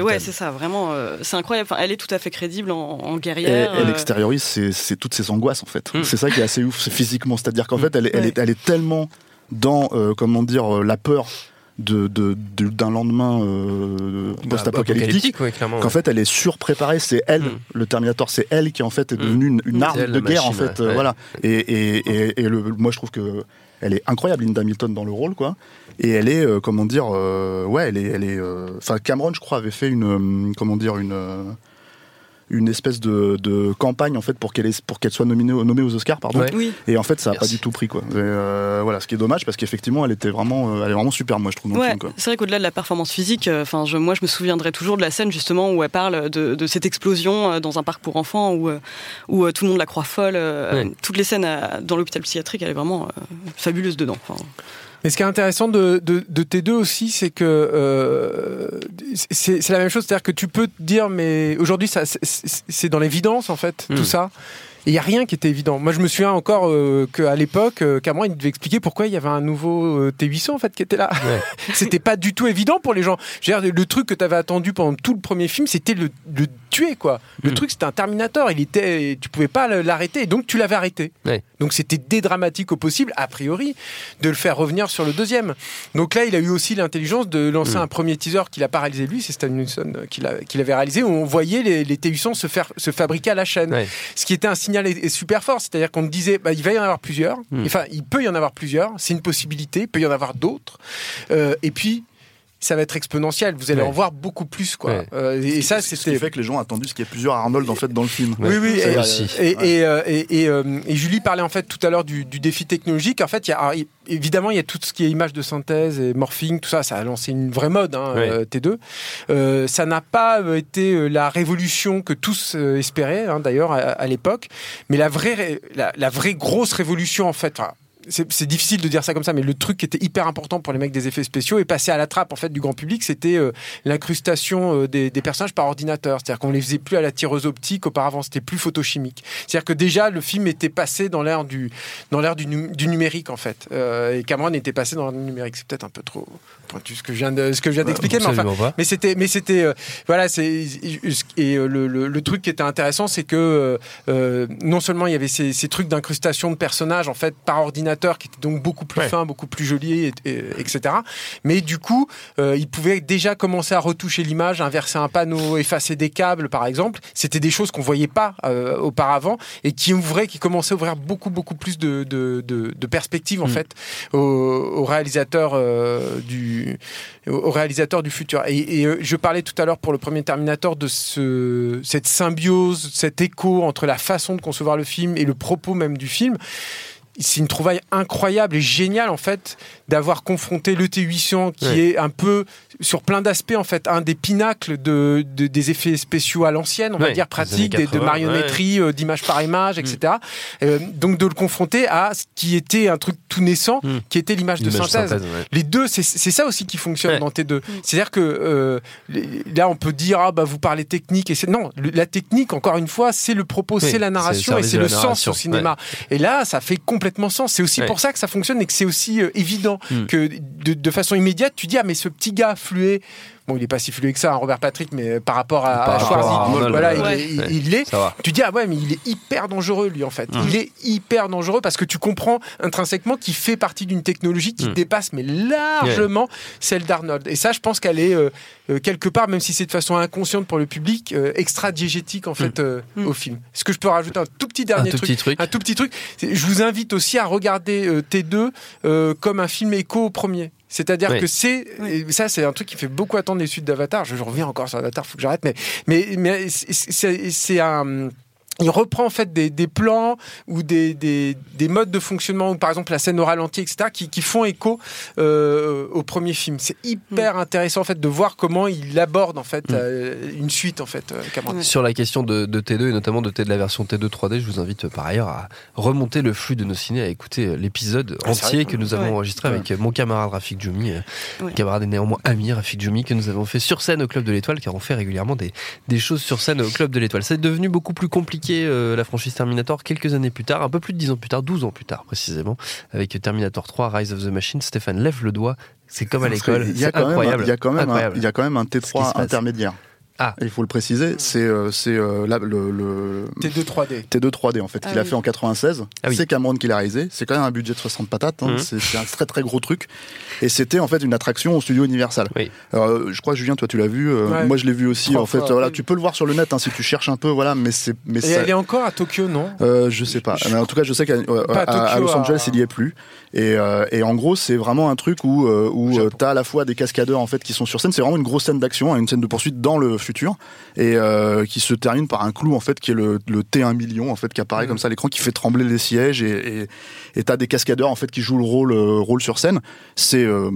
ouais, c'est ça, vraiment, euh, c'est incroyable. Enfin, elle est tout à fait crédible en, en Et guerrière. elle euh, extériorise c'est, toutes ses angoisses en fait. C'est ça qui est assez ouf, c'est physiquement. C'est-à-dire qu'en Mm. Fait elle, est- elle, Ouais. est, elle est tellement dans euh, comment dire euh, la peur de, de- de- d'un lendemain euh, post-apocalyptique. ouais. Qu'en ouais. fait, elle est surpréparée. C'est elle, Mm. le Terminator. C'est elle qui en fait est devenue une, une arme elle, de guerre en fait. ouais. euh, Voilà. Et, et, et, et le, moi, je trouve que elle est incroyable, Linda Hamilton dans le rôle, quoi. Et elle est, euh, comment dire, euh, ouais, elle est, elle est. euh, Enfin, Cameron, je crois, avait fait une, euh, comment dire, une. Euh, une espèce de, de campagne en fait pour qu'elle pour qu'elle soit nominée, nommée aux Oscars pardon Ouais. Oui, et en fait ça a pas du tout pris quoi Et, euh, voilà ce qui est dommage parce qu'effectivement elle était vraiment euh, elle est vraiment super moi je trouve dans le ouais. film quoi c'est vrai qu'au-delà de la performance physique, euh, enfin, je, moi, je me souviendrai toujours de la scène justement où elle parle de, de cette explosion euh, dans un parc pour enfants où, euh, où euh, tout le monde la croit folle. euh, Ouais. Toutes les scènes euh, dans l'hôpital psychiatrique, elle est vraiment euh, fabuleuse dedans. Enfin, Mais ce qui est intéressant de, de, de T2 aussi, c'est que euh, c'est la même chose, c'est-à-dire que tu peux te dire, mais aujourd'hui, c'est- dans l'évidence en fait, tout ça. Il y a rien qui était évident. Moi, je me souviens encore euh, qu'à l'époque, euh, Cameron il devait expliquer pourquoi il y avait un nouveau euh, T800 en fait qui était là. c'était pas du tout évident pour les gens. Je veux dire, le truc que tu avais attendu pendant tout le premier film, c'était le, le tuer quoi. Le truc, c'était un Terminator. Il était, tu pouvais pas l'arrêter, donc tu l'avais arrêté. Ouais. Donc c'était dédramatique au possible, a priori, de le faire revenir sur le deuxième. Donc là, il a eu aussi l'intelligence de lancer un premier teaser qu'il a pas réalisé lui, c'est Stan Winston euh, qui l'a- qui l'avait réalisé, où on voyait les, les T800 se, faire, se fabriquer à la chaîne. Ouais. Ce qui était un signal é- super fort, c'est-à-dire qu'on disait, bah, il va y en avoir plusieurs, enfin, il peut y en avoir plusieurs, c'est une possibilité, il peut y en avoir d'autres. Euh, et puis, ça va être exponentiel, vous allez Ouais. en voir beaucoup plus. Quoi. Ouais. Euh, et ça, Ce qui fait que les gens ont attendu ce qu'il y ait plusieurs Arnold en fait dans le film. Oui, oui, et, aussi. et, et, euh, et- et, euh, et Julie parlait en fait tout à l'heure du, du défi technologique. En fait, il y a, alors, il- évidemment, il y a tout ce qui est image de synthèse et morphing, tout ça, ça a lancé une vraie mode, hein, Ouais. euh, T2. Euh, ça n'a pas été la révolution que tous espéraient, hein, d'ailleurs, à, à l'époque. Mais la vraie, la, la vraie grosse révolution, en fait, enfin, c'est difficile de dire ça comme ça, mais le truc qui était hyper important pour les mecs des effets spéciaux est passé à la trappe en fait du grand public, c'était euh, l'incrustation euh, des, des personnages par ordinateur. C'est-à-dire qu'on les faisait plus à la tireuse optique auparavant, c'était plus photochimique. C'est-à-dire que déjà le film était passé dans l'ère du dans l'ère du, nu- du numérique en fait, Euh, et Cameron était passé dans le numérique. C'est peut-être un peu trop pointu ce que je viens de ce que je viens d'expliquer, mais c'était, mais c'était, voilà, c'est et le, le- le truc qui était intéressant, c'est que non seulement il y avait ces, ces trucs d'incrustation de personnages en fait par ordinateur, qui étaient donc beaucoup plus Ouais. fins, beaucoup plus et- et- etc. Mais du coup, euh, ils pouvaient déjà commencer à retoucher l'image, inverser un panneau, effacer des câbles, par exemple. C'était des choses qu'on voyait pas euh, auparavant et qui ouvraient, qui commençaient à ouvrir beaucoup, beaucoup plus de, de, de- de perspectives en Mm. fait aux, aux réalisateurs euh, du aux réalisateurs du futur. Et, et, euh, je parlais tout à l'heure pour le premier Terminator de ce, cette symbiose, cet écho entre la façon de concevoir le film et le propos même du film. C'est une trouvaille incroyable et géniale en fait d'avoir confronté le T800 qui Ouais. est un peu sur plein d'aspects en fait un des pinacles de, de- des effets spéciaux à l'ancienne on va dire années des- de 80, marionnetterie euh, d'image par image etc Euh, donc de le confronter à ce qui était un truc tout naissant Mm. qui était l'image de synthèse synthèse, ouais. les deux, c'est c'est ça aussi qui fonctionne Ouais. dans T2. C'est-à-dire que euh, là, on peut dire ah bah vous parlez technique et c'est non, le- la technique encore une fois, c'est le propos, c'est la c'est narration et c'est le sens au cinéma. Et là, ça fait complètement sens. C'est aussi Ouais. pour ça que ça fonctionne et que c'est aussi euh, évident Mm. que de, de façon immédiate, tu dis ah mais ce petit gars fluet. Bon, il est pas si fluet que ça, hein, Robert Patrick, mais euh, par rapport à, Par à rapport Schwarzy, à voilà, ouais. il, Ouais. est- il- il. Tu dis, ah ouais, mais il est hyper dangereux, lui, en fait. Mmh. Il est hyper dangereux parce que tu comprends intrinsèquement qu'il fait partie d'une technologie qui Mmh. dépasse, mais largement, celle d'Arnold. Et ça, je pense qu'elle est, euh, euh, quelque part, même si c'est de façon inconsciente pour le public, euh, extra-diégétique, en fait, euh, Mmh. au film. Est-ce que je peux rajouter un tout petit Un dernier tout truc petit truc. un tout petit truc. Je vous invite aussi à regarder euh, T2 euh, comme un film écho au premier. C'est-à-dire Oui. que c'est ça, c'est un truc qui fait beaucoup attendre les suites d'Avatar. Je, je reviens encore sur Avatar, faut que j'arrête. Mais mais mais c'est- c'est c'est un il reprend en fait des, des plans ou des, des, des modes de fonctionnement, ou par exemple la scène au ralenti, etc., qui, qui font écho euh, au premier film. C'est hyper intéressant en fait de voir comment il aborde en fait Mm. euh, une suite en fait. euh, Cameron. Sur la question de, de T2 et notamment de, T, de la version T2 3D, je vous invite euh, par ailleurs à remonter le flux de nos ciné, à écouter l'épisode Ah, entier que nous avons Ouais. enregistré avec mon camarade Rafik Djoumi, Ouais. camarade et néanmoins ami Rafik Djoumi, que nous avons fait sur scène au Club de l'Étoile, car on fait régulièrement des, des choses sur scène au Club de l'Étoile. C'est devenu beaucoup plus compliqué euh, la franchise Terminator quelques années plus tard, un peu plus de 10 ans plus tard, 12 ans plus tard précisément, avec Terminator 3, Rise of the Machine. Stéphane, lève le doigt, c'est comme à l'école, Il y a c'est quand même, incroyable. il y a quand même, un, Incroyable. il y a quand même un Ce qui se T3 passe. intermédiaire. Ah. Il faut le préciser, c'est euh, c'est euh, là, le, le T2 3D. T2 3D en fait Ah qu'il a fait en 96. Ah oui. C'est Cameron qui l'a réalisé. C'est quand même un budget de 60 patates. hein. Mhm. C'est c'est un très très gros truc. Et c'était en fait une attraction au studio Universal. Oui. Alors, euh, je crois Julien, toi tu l'as vu. euh, Ouais. Moi je l'ai vu aussi. Trois en fait, voilà, tu peux le voir sur le net hein, si tu cherches un peu. Voilà, mais c'est mais Et ça- elle est encore à Tokyo, non? Euh, je sais pas. Je- Mais en tout cas, je sais qu'à euh, Los Angeles, à- il y est plus. Et, euh, et en gros, c'est vraiment un truc où, euh, où Japon. tu as à la fois des cascadeurs en fait qui sont sur scène. C'est vraiment une grosse scène d'action, hein, une scène de poursuite dans le futur, et euh, qui se termine par un clou en fait qui est le, le T1 million en fait qui apparaît Mhm. comme ça à l'écran, qui fait trembler les sièges. Et et- et t'as des cascadeurs en fait qui jouent le rôle euh, rôle sur scène. C'est euh,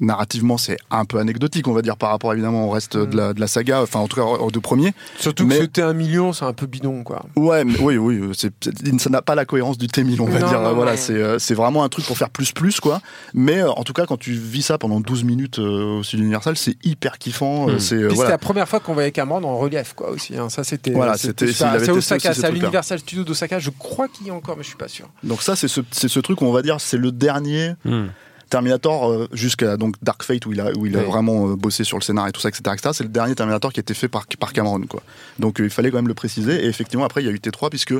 narrativement c'est un peu anecdotique on va dire par rapport évidemment au reste de, la, de la saga enfin en tout cas aux deux premiers Surtout Mais- que c'était un million, c'est un peu bidon, quoi. ouais mais, oui oui c'est, ça n'a pas la cohérence du T1000 on va Non, dire non, voilà c'est euh, c'est vraiment un truc pour faire plus plus quoi mais euh, en tout cas quand tu vis ça pendant 12 minutes euh, au sud Universal c'est hyper kiffant euh, Mm. c'est euh, Puis voilà c'était la première fois qu'on voyait Cameron en relief, quoi, aussi. hein. Ça, c'était. Voilà, c'était- C'est à l'Universal Studio d'Osaka. Je crois qu'il y a encore, mais je suis pas sûr. donc ça c'est ce, c'est ce truc où on va dire c'est le dernier Hmm. Terminator euh, jusqu'à donc Dark Fate où il a où il a vraiment euh, bossé sur le scénario et tout ça etc, etc. c'est le dernier Terminator qui a été fait par par Cameron quoi. Donc euh, il fallait quand même le préciser et effectivement après il y a eu T3 puisque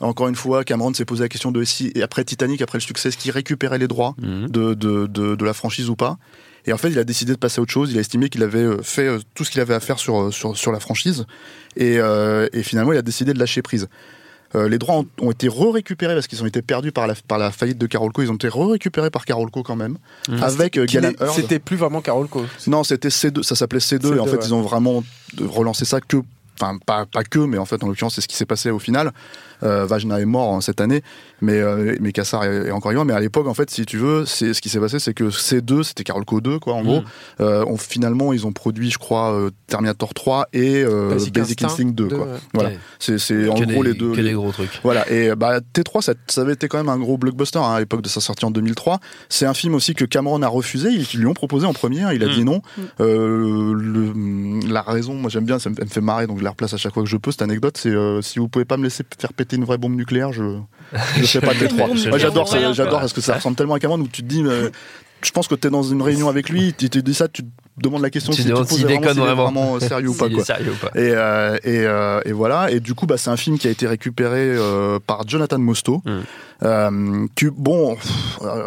encore une fois Cameron s'est posé la question de si et après Titanic après le succès est-ce qu'il récupérait les droits Mhm. de, de, de, de la franchise ou pas? Et en fait il a décidé de passer à autre chose. Il a estimé qu'il avait fait tout ce qu'il avait à faire sur, sur, sur la franchise. Et, euh, et finalement il a décidé de lâcher prise euh, les droits ont, ont été re-récupérés parce qu'ils ont été perdus par la, par la faillite de Carolco. Ils ont été re-récupérés par Carolco quand même, avec euh, Galen. C'était plus vraiment Carol Co. Non, c'était C2, ça s'appelait C2, et en C2, fait, ouais. ils ont vraiment relancé ça que. Enfin, pas, pas que, mais en fait, en l'occurrence, c'est ce qui s'est passé au final. Euh, Vajna est mort hein, cette année, mais, euh, mais Kassar est, est encore vivant. Mais à l'époque, en fait, si tu veux, c'est ce qui s'est passé, c'est que C2, c'était Carolco 2, quoi, en gros. Euh, on, finalement, ils ont produit, je crois, euh, Terminator 3 et euh, Basic Basic, Instinct Instinct 2, 2, quoi. ouais. Voilà. C'est c'est en gros les deux. que les- gros trucs. voilà, et bah, T3, ça, ça avait été quand même un gros blockbuster hein, à l'époque de sa sortie en 2003. C'est un film aussi que Cameron a refusé, ils lui ont proposé en premier, hein, il a Mm. dit non. Euh, le- la raison, moi j'aime bien, ça me, fait marrer, donc je la replace à chaque fois que je peux, cette anecdote, c'est euh, si vous pouvez pas me laisser faire péter une vraie bombe nucléaire, je je fais pas T3. bombe Moi j'adore ça, j'adore parce que ça ressemble tellement à Cameron où tu te dis, euh, je pense que t'es dans une réunion avec lui, tu te dis ça, tu te demandes la question Tu si tu te poses est vraiment. vraiment sérieux ou pas. Quoi. sérieux ou pas. Et, euh, et, euh, et voilà. Et du coup, bah, c'est un film qui a été récupéré euh, par Jonathan Mostow. Mm. Euh, bon,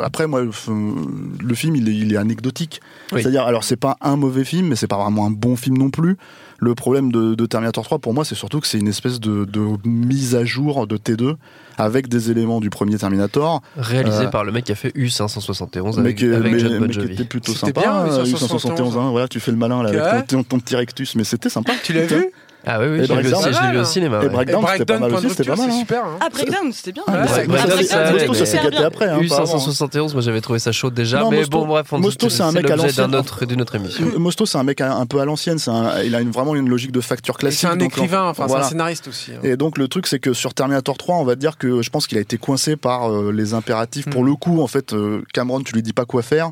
après, moi, le film, il est, il est anecdotique. Oui. C'est-à-dire, alors, c'est pas un mauvais film, mais c'est pas vraiment un bon film non plus. Le problème de, de Terminator 3, pour moi, c'est surtout que c'est une espèce de, de mise à jour de T2 avec des éléments du premier Terminator. Réalisé Euh, par le mec qui a fait U571 mais avec, qui, avec mais- John mais Bon qui Jovi. était plutôt sympa. bien, euh, 871, 871, hein, voilà, tu fais le malin là, avec ton, ton, ton petit rectus, mais c'était sympa. Tu l'as vu? Ah oui, oui, Et je l'ai vu, au cinéma. Et. Breakdown, c'était pas mal aussi, c'était pas mal. super. hein. Ah, Breakdown, c'était bien. Ah, Ouais, c'est- Breakdown, ça- s'est gâté bien. après. hein, pas avant. U571, moi j'avais trouvé ça chaud déjà, Non, mais Mosto- bon bref, on Mosto, c'est un mec à l'ancienne. d'une autre émission. Euh, Mosto, c'est un mec un, peu à l'ancienne. c'est un- Il a une, vraiment une logique de facture classique. C'est un écrivain, enfin, c'est un scénariste aussi. hein. Et donc le truc c'est que sur Terminator 3, on va dire que je pense qu'il a été coincé par euh, les impératifs. Pour Mm. le coup, en fait, euh, Cameron, tu lui dis pas quoi faire.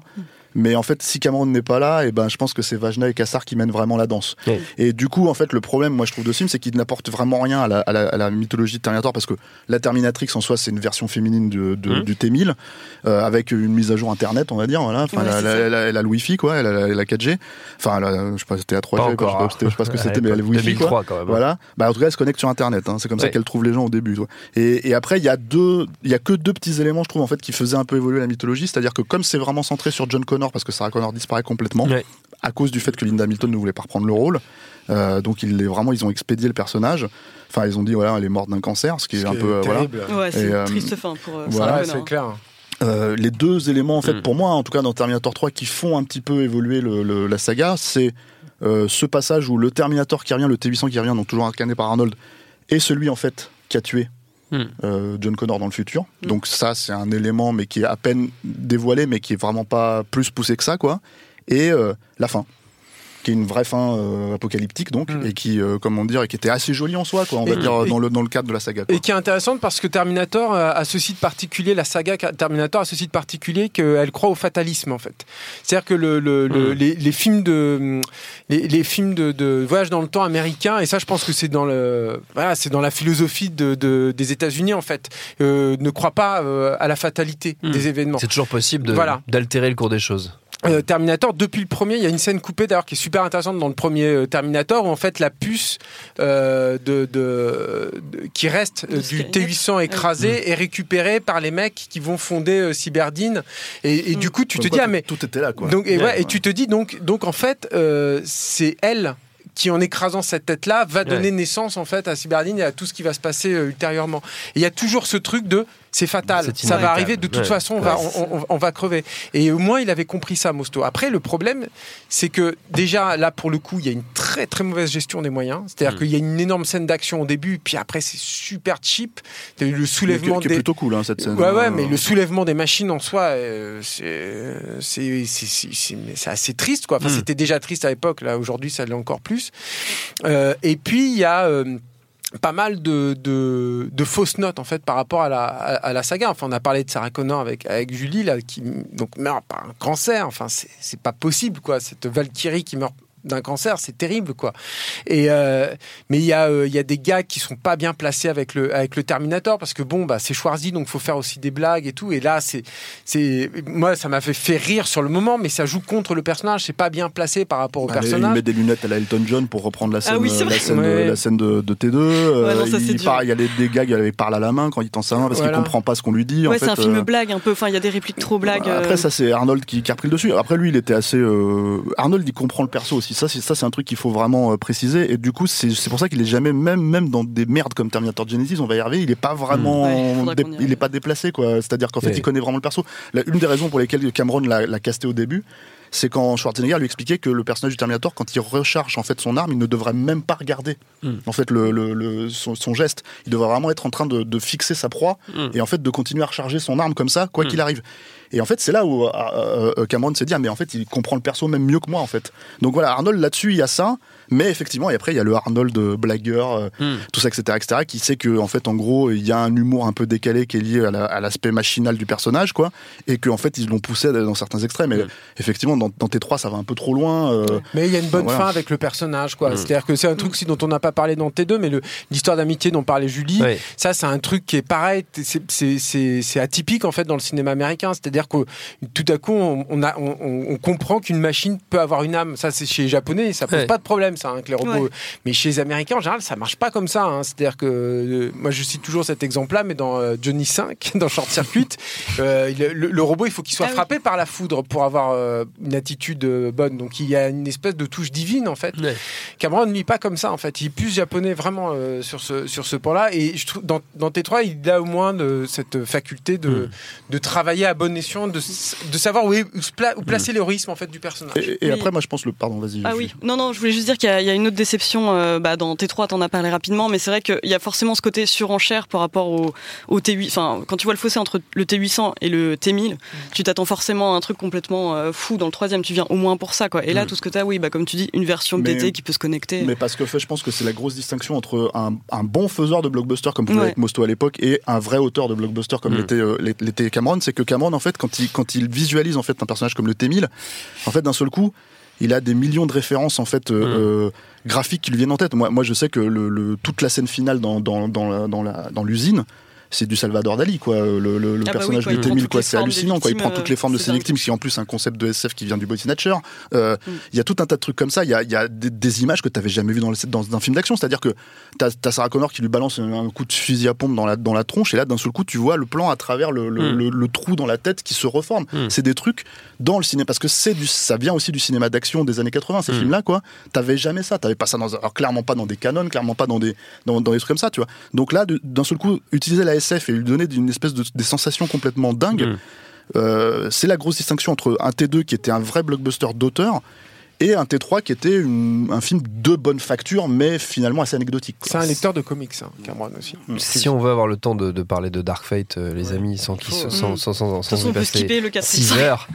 Mais en fait, si Cameron n'est pas là, et ben, je pense que c'est Vajna et Kassar qui mènent vraiment la danse. Et du coup, en fait, le problème, moi, je trouve de ce film, c'est qu'il n'apporte vraiment rien à la, à la- à la mythologie de Terminator, parce que la Terminatrix en soi, c'est une version féminine de, de- Mhm. du T1000, euh, avec une mise à jour Internet, on va dire. Voilà. Enfin, Ouais, elle, a- elle le Wi-Fi, quoi. Elle a, elle a la 4G. Enfin, elle a- je sais pas, c'était à 3G, Pas quoi, encore. je sais pas- c'était- je sais pas ce que c'était, mais elle a le Wi-Fi, quoi. 2003 quand même. Voilà. Bah, en tout cas, elle se connecte sur Internet. hein. C'est comme ça qu'elle trouve les gens au début. toi. Et, et après, il y a deux, il y a que deux petits éléments, je trouve, en fait, qui faisaient un peu évoluer la mythologie. C'est-à-dire que comme c'est vraiment centré sur John Connor, parce que Sarah Connor disparaît complètement, Ouais. à cause du fait que Linda Hamilton ne voulait pas reprendre le rôle. euh, donc ils, vraiment, ils ont expédié le personnage. Enfin, ils ont dit voilà, elle est morte d'un cancer, ce qui est un peu euh, voilà. terrible. Ouais, c'est Et, euh, triste fin pour euh, voilà, Sarah c'est clair. Euh, les deux éléments en fait Mm. pour moi en tout cas dans Terminator 3 qui font un petit peu évoluer le- le- la saga c'est euh, ce passage où le Terminator qui revient le T800 qui revient donc toujours incarné par Arnold est celui en fait qui a tué Mm. euh, John Connor dans le futur Mm. donc ça c'est un élément mais qui est à peine dévoilé mais qui est vraiment pas plus poussé que ça quoi et euh, la fin qui est une vraie fin euh, apocalyptique donc Mm. et qui euh, comment dire et qui était assez jolie en soi quoi on va Et- dire et- dans le dans le cadre de la saga quoi. Et qui est intéressante parce que Terminator euh, a ceci de particulier, la saga Terminator a ceci de particulier qu'elle croit au fatalisme en fait. C'est-à-dire que le, le- le- Mm. les, les films de les, les films de, de voyage dans le temps américain et ça je pense que c'est dans le voilà c'est dans la philosophie de, de- des États-Unis en fait euh, ne croit pas euh, à la fatalité Mm. des événements. C'est toujours possible Voilà. d'altérer le cours des choses. Euh, Terminator, depuis le premier, il y a une scène coupée d'ailleurs qui est super intéressante dans le premier euh, Terminator où en fait la puce euh, de, de- de- qui reste euh, du Skynet. T800 écrasé est récupérée par les mecs qui vont fonder euh, Cyberdine et, et du coup tu Comme te quoi, dis ah mais tout était là quoi donc et, Ouais, ouais, et tu te dis donc donc en fait euh, c'est elle qui en écrasant cette tête-là va donner Ouais. naissance en fait à Cyberdine et à tout ce qui va se passer euh, ultérieurement. Et il y a toujours ce truc de c'est fatal. Ça va arriver de toute Ouais. façon, on va, Ouais. on, on- on va crever. Et au moins, il avait compris ça, Mosto. Après, le problème, c'est que déjà, là, pour le coup, il y a une très très mauvaise gestion des moyens. Mm. C'est-à-dire qu'il y a une énorme scène d'action au début, puis après, c'est super cheap. Eu le soulèvement qui est des. plutôt cool, hein, cette scène. Ouais, ouais, Euh, mais le soulèvement des machines en soi, euh, c'est assez triste, quoi. Enfin, Mm. c'était déjà triste à l'époque, là, aujourd'hui, ça l'est encore plus. Euh, et puis, il y a. euh, pas mal de, fausses notes en fait par rapport à la, à, la saga. Enfin, on a parlé de Sarah Connor avec, Julie là, qui donc meurt par un cancer. Enfin, c'est c'est pas possible quoi. Cette Valkyrie qui meurt d'un cancer, c'est terrible quoi. Et euh, mais il y a euh, il y a des gars qui sont pas bien placés avec le avec le Terminator parce que bon bah c'est Schwarzy donc faut faire aussi des blagues et tout. Et là c'est c'est moi ça m'a fait fait rire sur le moment, mais ça joue contre le personnage. C'est pas bien placé par rapport au Allez, il personnage. met des lunettes à la Elton John pour reprendre la scène, Ah oui, c'est euh, la scène, de, Ouais. la scène de, de T2. euh, Ouais, non, ça, c'est il, il y a les, des gars qui parlent à la main quand il tend sa main parce Voilà. qu'il comprend pas ce qu'on lui dit. en Ouais, c'est fait, un film euh, blague un peu. Enfin, il y a des répliques trop blagues. euh. Après, ça, c'est Arnold qui, qui a repris le dessus. Après, lui, il était assez. euh, Arnold, il comprend le perso aussi. Ça, c'est ça, c'est un truc qu'il faut vraiment euh, préciser. Et du coup, c'est pour ça qu'il est jamais, même, même dans des merdes comme Terminator Genesis, on va y arriver. Il est pas vraiment, Ouais, y il est pas déplacé, quoi. C'est-à-dire qu'en fait, Ouais. il connaît vraiment le perso. La- une des raisons pour lesquelles Cameron l'a casté au début. C'est quand Schwarzenegger lui expliquait que le personnage du Terminator, quand il recharge en fait son arme, il ne devrait même pas regarder en fait le, le- le- son, son geste. Il devrait vraiment être en train de, de fixer sa proie et en fait de continuer à recharger son arme comme ça, quoi qu'il arrive. Et en fait, c'est là où euh, euh, Cameron s'est dit, ah, mais en fait, il comprend le perso même mieux que moi, en fait. Donc voilà, Arnold, là-dessus, il y a ça. Mais effectivement, et après, il y a le Arnold blagueur, euh, tout ça, etc., etc., qui sait que, en fait, en gros, il y a un humour un peu décalé qui est lié à la- à l'aspect machinal du personnage, quoi. Et qu'en fait, ils l'ont poussé dans certains extrêmes. Et effectivement, dans, dans T3, ça va un peu trop loin. euh, Mais il y a une bonne Voilà. fin avec le personnage, quoi. Mm. C'est-à-dire que c'est un truc aussi dont on n'a pas parlé dans T2, mais l'histoire d'amitié dont parlait Julie, ça, c'est un truc qui est pareil. c'est- atypique, en fait, dans le cinéma américain. C'est-à-dire que tout à coup, on, on a, on, on- on comprend qu'une machine peut avoir une âme. Ça, c'est chez les Japonais, ça pose pas de problème, ça, hein, que les robots. Ouais. Mais chez les Américains, en général, ça marche pas comme ça. hein. C'est-à-dire que, euh, moi, je cite toujours cet exemple-là, mais dans euh, Johnny 5, dans Short Circuit, euh, le, le robot, il faut qu'il soit Ah oui. frappé par la foudre pour avoir euh, une attitude bonne. Donc, il y a une espèce de touche divine, en fait. Ouais. Cameron n'est pas comme ça en fait. Il est plus japonais vraiment euh, sur ce sur ce point-là. Et je trouve dans, dans T3 il a au moins de, cette faculté de, Hmm. de travailler à bon escient, de, de savoir où, est- où pla- où placer l'héroïsme en fait du personnage. et et Oui. après, moi, je pense le. Pardon, vas-y. Ah oui, non, non, je voulais juste dire qu'il y, a- il y a une autre déception euh, bah, dans T3, t'en as parlé rapidement, mais c'est vrai qu'il y a forcément ce côté surenchère par rapport au, au T8. Enfin, quand tu vois le fossé entre le T800 et le T1000, tu t'attends forcément à un truc complètement euh, fou dans le troisième, tu viens au moins pour ça, quoi. Et là, tout ce que t'as, oui, bah, comme tu dis, une version Mais- BT qui peut se connecter. Mais parce que fait, je pense que c'est la grosse distinction entre un, un bon faiseur de blockbuster comme pouvait Ouais. Mosto à l'époque et un vrai auteur de blockbuster comme Mm. l'était euh, l'é- l'était Cameron, c'est que Cameron en fait quand il quand il visualise en fait un personnage comme le T1000, en fait d'un seul coup il a des millions de références en fait euh, euh, graphiques qui lui viennent en tête. Moi, moi je sais que le, le- toute la scène finale dans dans dans la- dans la- dans l'usine c'est du Salvador Dali quoi. Le, le- le Ah bah personnage oui, quoi, du il prend T1000 toutes quoi c'est hallucinant quoi. Il prend toutes les formes de ses victimes. Qui est en plus un concept de SF qui vient du Body Snatcher. Euh, il y a tout un tas de trucs comme ça. Il y a, il y a des, des images que tu n'avais jamais vues dans, le- dans un film d'action. C'est à dire que t'as as Sarah Connor qui lui balance un, coup de fusil à pompe dans la, dans la tronche. Et là d'un seul coup tu vois le plan à travers le, le, Mm. le- le trou dans la tête qui se reforme. Mm. c'est des trucs dans le cinéma parce que c'est du ça vient aussi du cinéma d'action des années 80 ces Mm. films là quoi t'avais jamais ça t'avais pas ça dans alors clairement pas dans des canons clairement pas dans des dans, dans des trucs comme ça tu vois donc là d'un seul coup utiliser la SF et lui donner une espèce de des sensations complètement dingues Mm. euh, c'est la grosse distinction entre un T2 qui était un vrai blockbuster d'auteur et un T3 qui était une- un film de bonne facture mais finalement assez anecdotique quoi. C'est un lecteur de comics, hein, Cameron aussi. Si on veut avoir le temps de, de parler de Dark Fate, euh, les amis, sans qu'ils se- sans, Mm. sans, sans, sans façon, y on peut passer skipper le 4 6 heures,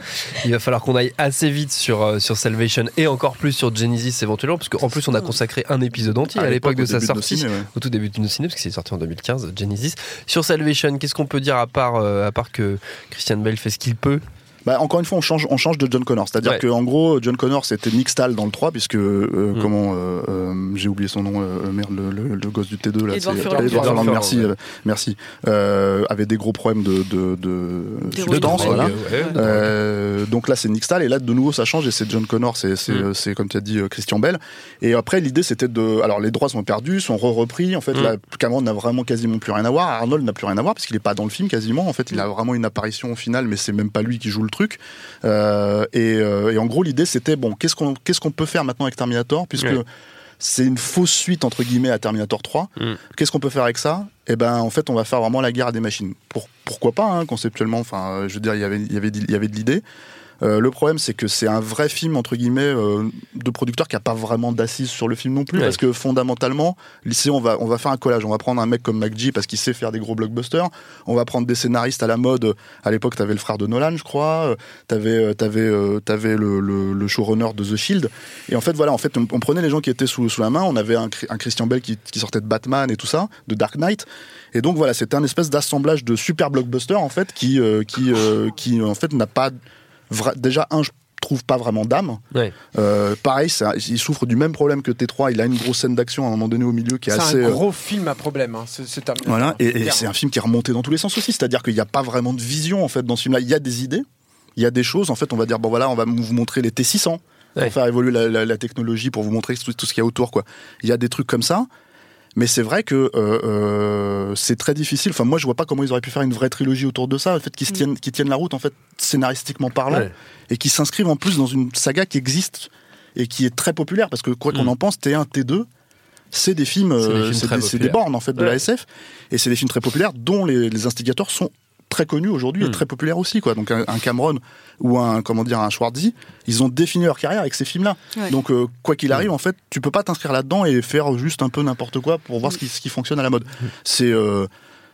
il va falloir qu'on aille assez vite sur, euh, sur Salvation et encore plus sur Genesis éventuellement, parce qu'en plus on a consacré un épisode entier à, l'époque de sa sortie, nos ciné, ouais. au tout début de nos ciné, parce que c'est sorti en 2015, Genesis. Sur Salvation, qu'est-ce qu'on peut dire à part, euh, à part que Christian Bale fait ce qu'il peut? Bah, encore une fois, on change, on change de John Connor. C'est-à-dire Ouais. que en gros, John Connor, c'était Nick Stahl dans le 3, puisque, euh, Mm. comment, euh, euh, j'ai oublié son nom, euh, merde, le, le- le gosse du T2, là. Edward c'est- Furlong. Edward Furlong, merci, euh, merci. Euh, avait des gros problèmes de, de, de substance, drogues. voilà. Ouais, ouais, Euh, donc là, c'est Nick Stahl, et là, de nouveau, ça change, et c'est John Connor, c'est, c'est, Mm. euh, c'est, comme tu as dit, euh, Christian Bell. Et après, l'idée, c'était de, alors, les droits sont perdus, sont re-repris. En fait, Mm. là, Cameron n'a vraiment quasiment plus rien à voir. Arnold n'a plus rien à voir, parce qu'il est pas dans le film quasiment. En fait, il a Mm. vraiment une apparition au final, mais c'est même pas lui qui joue le truc. Euh, et, euh, et en gros, l'idée, c'était bon, qu'est-ce qu'on qu'est-ce qu'on peut faire maintenant avec Terminator, puisque Ouais. c'est une fausse suite entre guillemets à Terminator 3. Mm. Qu'est-ce qu'on peut faire avec ça? Eh ben, en fait, on va faire vraiment la guerre à des machines. Pour, pourquoi pas, hein, conceptuellement. Enfin, euh, je veux dire, il y avait, il y avait, il y avait de l'idée. Euh, le problème, c'est que c'est un vrai film entre guillemets euh, de producteur qui a pas vraiment d'assises sur le film non plus, Ouais. parce que fondamentalement, lycée, on va on va faire un collage. On va prendre un mec comme McGee parce qu'il sait faire des gros blockbusters. On va prendre des scénaristes à la mode. À l'époque, t'avais le frère de Nolan, je crois. Euh, T'avais euh, t'avais euh, t'avais le, le, le showrunner de The Shield. Et en fait, voilà, en fait, on, on prenait les gens qui étaient sous sous la main. On avait un, un Christian Bell qui, qui sortait de Batman et tout ça, de Dark Knight. Et donc voilà, c'était un espèce d'assemblage de super blockbusters en fait qui euh, qui euh, qui en fait n'a pas déjà un je trouve pas vraiment d'âme. Ouais. Euh, pareil, c'est il souffre du même problème que T3. Il a une grosse scène d'action à un moment donné au milieu qui est, C'est assez. un euh, gros film à problème, hein, ce, ce Terminator. voilà, et, c'est un film qui est remonté dans tous les sens aussi. C'est-à-dire qu'il n'y a pas vraiment de vision en fait dans ce film-là. Il y a des idées, il y a des choses. En fait, on va dire bon voilà, on va vous montrer les T600 Ouais. pour faire évoluer la, la- la technologie, pour vous montrer tout, tout ce qu'il y a autour. Quoi. Il y a des trucs comme ça. Mais c'est vrai que euh, euh, c'est très difficile. Enfin, moi, je vois pas comment ils auraient pu faire une vraie trilogie autour de ça, en fait, qui se tiennent, qui tiennent la route, en fait, scénaristiquement parlant, Ouais. et qui s'inscrivent en plus dans une saga qui existe et qui est très populaire, parce que quoi qu'on Mm. en pense, T1, T2, c'est des films, C'est des euh, des, bornes en fait de la Ouais. SF, et c'est des films très populaires dont les, les instigateurs sont très connus aujourd'hui et Mm. très populaires aussi quoi. Donc un, un Cameron ou un comment dire un Schwarzy, ils ont défini leur carrière avec ces films-là. Ouais. Donc euh, quoi qu'il arrive, en fait, tu peux pas t'inscrire là-dedans et faire juste un peu n'importe quoi pour voir ce qui, ce qui fonctionne à la mode. C'est euh,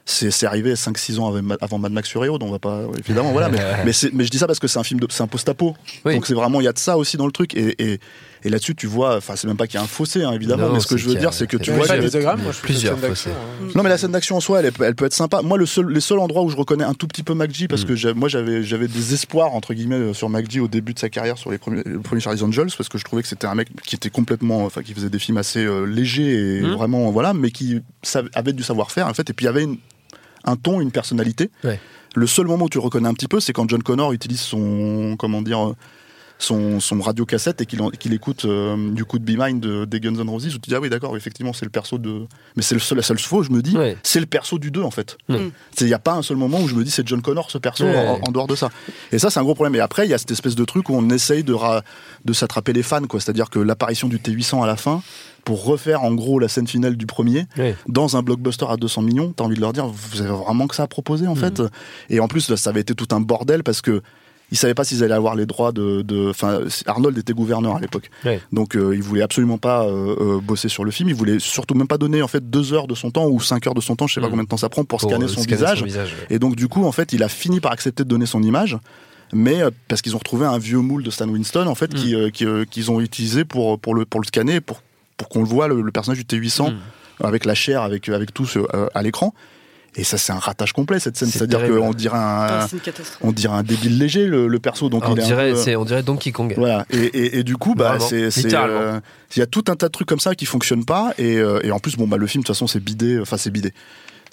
c'est c'est arrivé 5-6 ans avant, avant Mad Max Fury Road, on va pas évidemment voilà mais mais, mais je dis ça parce que c'est un film de c'est un post-apo. Oui. Donc c'est vraiment il y a de ça aussi dans le truc et, et, et là-dessus tu vois enfin c'est même pas qu'il y a un fossé hein, évidemment Non, mais ce que je veux dire c'est que tu vois a pas qu'il y a- de désagréable, moi je trouve Plusieurs fossés. d'action, hein. non mais la scène d'action en soi elle, peut être sympa. Moi le seul, les seuls endroits où je reconnais un tout petit peu McGee parce Mm. que moi j'avais j'avais des espoirs entre guillemets euh, sur McGee au début de sa carrière sur les premiers, les premiers Charlie's Angels parce que je trouvais que c'était un mec qui était complètement enfin qui faisait des films assez euh, légers et Mm. vraiment voilà mais qui avait du savoir-faire en fait et puis il y avait une- un ton une personnalité. Ouais. Le seul moment où tu le reconnais un petit peu c'est quand John Connor utilise son comment dire euh, son, son radio cassette et qu'il écoute euh, du coup de Be Mine de, des Guns N' Roses où tu dis ah oui d'accord effectivement c'est le perso de mais c'est le seul, la seule fois où je me dis Ouais. c'est le perso du 2 en fait. Mm. il n'y a pas un seul moment où je me dis c'est John Connor ce perso Ouais. en, en dehors de ça. Et ça c'est un gros problème. Et après il y a cette espèce de truc où on essaye de, ra- de s'attraper les fans quoi. C'est à dire que l'apparition du T800 à la fin pour refaire en gros la scène finale du premier dans un blockbuster à 200 millions t'as envie de leur dire vous avez vraiment que ça à proposer en fait. Et en plus ça avait été tout un bordel parce que ils savaient pas s'ils allaient avoir les droits de. Enfin, Arnold était gouverneur à l'époque, Ouais. donc euh, il voulait absolument pas euh, euh, bosser sur le film. Il voulait surtout même pas donner en fait deux heures de son temps ou cinq heures de son temps, je sais pas Mm. combien de temps ça prend pour, Pour, scanner son scanner visage. ouais. Et donc du coup, en fait, il a fini par accepter de donner son image, mais euh, parce qu'ils ont retrouvé un vieux moule de Stan Winston en fait Mm. qui, euh, qui, euh, qu'ils ont utilisé pour pour le pour le scanner pour pour qu'on le voit le, le personnage du T800 Mm. avec la chair avec avec tout ce, à l'écran. Et ça, c'est un ratage complet cette scène. C'est C'est-à-dire qu'on dirait Ah, un, catastrophe. on dirait un débile léger le, le perso. Donc on, il est un dirait, peu- c'est- on dirait Donkey Kong. voilà. Et, et, et du coup, bah, c'est, euh, il y a tout un tas de trucs comme ça qui fonctionnent pas. Et, euh, et en plus, bon, bah, le film, de toute façon, c'est bidé. Enfin, c'est bidé.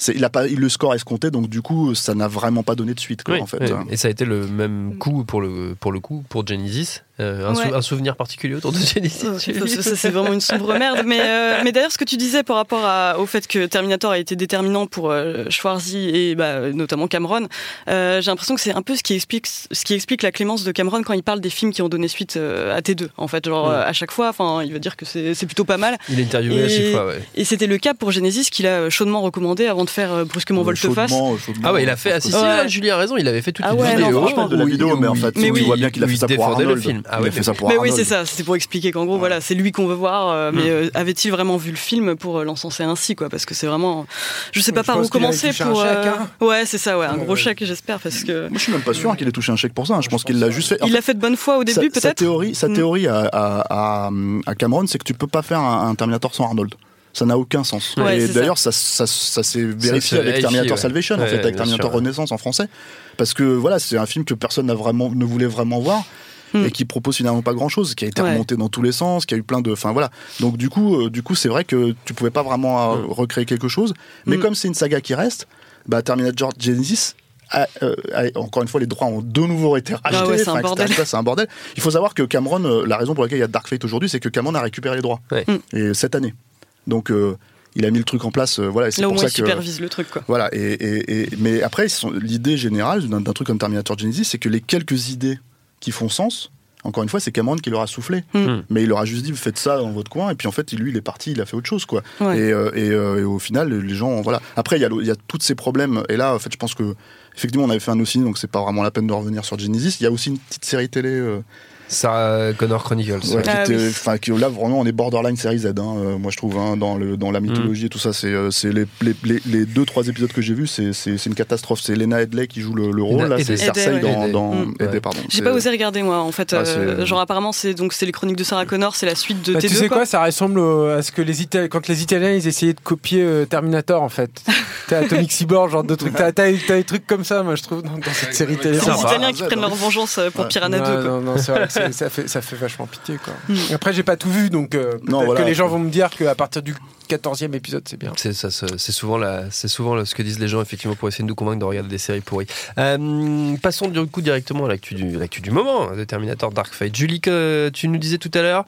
C'est, il a pas, il le score escompté, donc du coup, ça n'a vraiment pas donné de suite, quoi, Oui, en fait. oui. Et ça a été le même coup pour le, pour le coup pour Genesis. Euh, un, sou- Ouais. un souvenir particulier autour de Genesis. Ça, ça, ça, c'est vraiment une sombre merde. Mais, euh, mais d'ailleurs, ce que tu disais par rapport à- au fait que Terminator a été déterminant pour euh, Schwarzy et bah, notamment Cameron, euh, j'ai l'impression que c'est un peu ce qui explique ce qui explique la clémence de Cameron quand il parle des films qui ont donné suite euh, à T2. En fait, genre Mm. euh, à chaque fois, enfin, il va dire que c'est c'est plutôt pas mal. Il est interviewé à chaque fois. Ouais. Et c'était le cas pour Genesis qu'il a chaudement recommandé avant de faire euh, brusquement volte-face. Chaudement, chaudement, Ah ouais, il a fait. Ah, si, si, Ouais. Julie a raison. Il avait fait toute Ah une ouais, non, vidéo. franchement, de la vidéo, mais en fait, il- Mais tu oui, vois bien qu'il a fait ça pour Arnold. le film. Ah il ouais, a fait ça pour Mais oui, Arnold. c'est ça. C'était pour expliquer qu'en gros, voilà, c'est lui qu'on veut voir. euh, mais euh, avait-il vraiment vu le film pour euh, l'encenser ainsi, quoi Parce que c'est vraiment. Je sais pas Je par où commencer touché un pour. chèque, euh, hein. Ouais, c'est ça, ouais, un gros chèque, j'espère, parce que. Moi, je suis même pas sûr qu'il ait touché un chèque pour ça. hein. Je pense qu'il l'a juste fait. Il l'a fait de bonne foi au début, sa, peut-être. théorie, sa Mm. théorie à, à, à, à Cameron, c'est que tu peux pas faire un Terminator sans Arnold. Ça n'a aucun sens. Ouais, et d'ailleurs, ça, ça, ça s'est vérifié avec Terminator ouais. Salvation, en fait, avec Terminator sûr, ouais. Renaissance en français. Parce que voilà, c'est un film que personne n'a vraiment, ne voulait vraiment voir. Mm. Et qui propose finalement pas grand chose, qui a été Ouais. remonté dans tous les sens, qui a eu plein de, enfin voilà. Donc du coup, euh, du coup, c'est vrai que tu pouvais pas vraiment euh, Mm. recréer quelque chose. Mais Mm. comme c'est une saga qui reste, bah Terminator Genesis a, euh, a- encore une fois, les droits ont de nouveau été rachetés. Ah ouais, c'est un bordel. etc., C'est un bordel. Il faut savoir que Cameron, euh, la raison pour laquelle il y a Dark Fate aujourd'hui, c'est que Cameron a récupéré les droits. Ouais. Et cette année. Donc, euh, il a mis le truc en place. euh, voilà, et c'est pour ça il que. supervise le truc, quoi. Voilà, et, et- et- mais après, l'idée générale d'un truc comme Terminator Genesis, c'est que les quelques idées qui font sens, encore une fois, c'est Cameron qui leur a soufflé. Mm. Mais il leur a juste dit, faites ça dans votre coin. Et puis en fait, lui, il est parti, il a fait autre chose, quoi. Ouais. Et, euh, et, euh, et au final, les gens, voilà. Après, il y a, le- il y a tous ces problèmes. Et là, en fait, je pense que effectivement, on avait fait un aussi, donc c'est pas vraiment la peine de revenir sur Genesis. Il y a aussi une petite série télé. euh, Sarah Connor Chronicles. Ouais, qui Ah était- oui. enfin, qui- là vraiment on est borderline série Z, hein, euh, moi je trouve, hein, dans, le, dans la Mm. mythologie et tout ça. C'est euh, c'est les, les, les, les deux trois épisodes que j'ai vus, c'est une catastrophe. C'est Lena Headley qui joue le, le rôle, Lena là c'est. Cersei dans, dans Mm. Pardon. J'ai pas osé regarder moi en fait. Ah, euh, genre apparemment c'est les chroniques de Sarah Connor, c'est la suite de Bah, T2 tu sais quoi. quoi, ça ressemble à ce que les Italiens, quand les Italiens ils essayaient de copier euh, Terminator en fait. T'as Atomic Cyborg, genre de trucs. T'as des trucs comme ça, moi je trouve, dans, dans cette série télé. C'est les. Italiens qui prennent leur vengeance euh, pour. Piranha non, 2 quoi. non, non, c'est vrai que c'est- ça fait, ça fait vachement pitié quoi. Mm. Après, j'ai pas tout vu, donc euh, Non, voilà. que les gens vont me dire qu'à partir du 14e épisode, c'est bien. C'est ça, c'est c'est souvent la, c'est souvent ce que disent les gens effectivement pour essayer de nous convaincre de regarder des séries pourries. Euh, passons du coup directement à l'actu du, l'actu du moment hein, de Terminator Dark Fate. Julie, que tu nous disais tout à l'heure.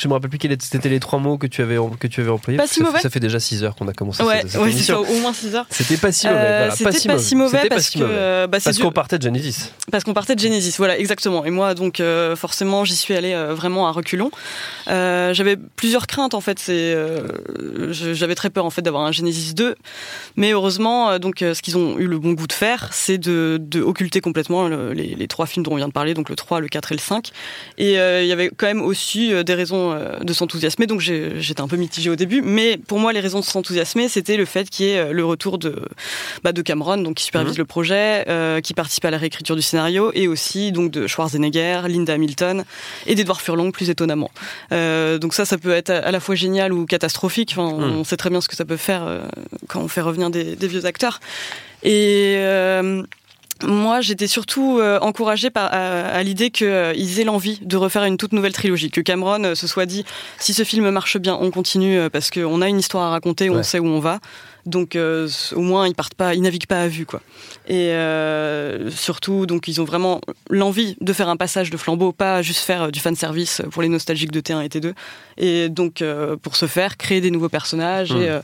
Je me rappelle plus quels étaient les trois mots que tu avais que tu avais employés. Pas si ça, mauvais. ça fait déjà 6 heures qu'on a commencé Ouais, cette, cette ouais c'est émission. ça, au moins 6 heures. C'était pas si mauvais. Euh, voilà, C'était pas si mauvais C'était pas parce si que euh, bah, Parce qu'on partait de Genesis. Parce qu'on partait de Genesis, voilà, exactement. Et moi, donc, euh, forcément, j'y suis allée euh, vraiment à reculons. Euh, j'avais plusieurs craintes, en fait. C'est, euh, j'avais très peur, en fait, d'avoir un Genesis 2. Mais heureusement, euh, donc, euh, ce qu'ils ont eu le bon goût de faire, c'est de, de occulter complètement le- les, les trois films dont on vient de parler, donc le 3, le 4 et le 5. Et euh, il y avait quand même aussi euh, des raisons euh, de s'enthousiasmer. Donc, j'étais un peu mitigée au début. Mais pour moi, les raisons de s'enthousiasmer, c'était le fait qu'il y ait euh, le retour de, bah, de Cameron, donc qui supervise le projet, euh, qui participe à la réécriture du scénario, et aussi donc de Schwarzenegger, Linda Hamilton et d'Edouard Furlong plus étonnamment. Euh, donc ça, ça peut être à la fois génial ou catastrophique. Enfin, On sait très bien ce que ça peut faire quand on fait revenir des, des vieux acteurs. Et euh, moi, j'étais surtout euh, encouragée par, à, à l'idée qu'ils aient l'envie de refaire une toute nouvelle trilogie, que Cameron euh, se soit dit si ce film marche bien, on continue euh, parce qu'on a une histoire à raconter, on sait où on va. Donc euh, au moins ils partent pas, ils naviguent pas à vue quoi. Et euh, surtout donc ils ont vraiment l'envie de faire un passage de flambeau, pas juste faire euh, du fan service pour les nostalgiques de T1 et T2. Et donc euh, pour ce faire, créer des nouveaux personnages Mm. et euh,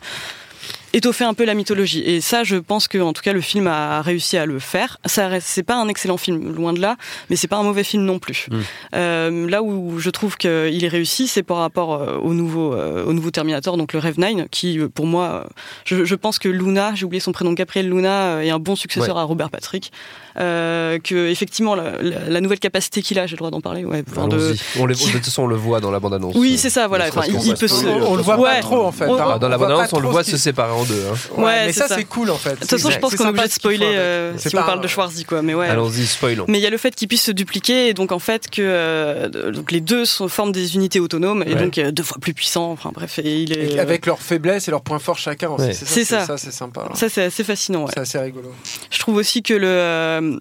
étoffer un peu la mythologie. Et ça, je pense que en tout cas le film a réussi à le faire. Ça c'est pas un excellent film, loin de là, mais c'est pas un mauvais film non plus. Mm. Euh, là où je trouve qu'il est réussi, c'est par rapport euh, au nouveau, euh, au nouveau Terminator, donc le Rev 9, qui pour moi, je, je pense que Luna, j'ai oublié son prénom, Gabriel Luna, est un bon successeur Ouais. à Robert Patrick. Euh, que effectivement la, la- la nouvelle capacité qu'il a, j'ai le droit d'en parler. Ouais, enfin, de- Allons-y. On les- de toute façon, on le voit dans la bande-annonce. Oui, c'est ça, voilà. Enfin, il, il peut se. On, on le voit Ouais. pas trop en fait. On- hein. Ah, dans la bande-annonce, on le voit se séparer en deux. hein. Ouais, Ouais, mais ça, ça. c'est cool en fait. De toute façon, je pense qu'on est obligé de spoiler euh, si on parle de Schwarzy, quoi. Mais ouais. Allons-y, spoilons. Mais il y a le fait qu'ils puissent se dupliquer et donc en fait que euh, donc les deux sont, forment des unités autonomes et Ouais. donc euh, deux fois plus puissants. Enfin bref, et il est Et avec leurs faiblesses et leurs points forts chacun. Ouais. C'est ça. Ça, c'est sympa. ça c'est assez fascinant. ouais. C'est assez rigolo. Je trouve aussi que le euh,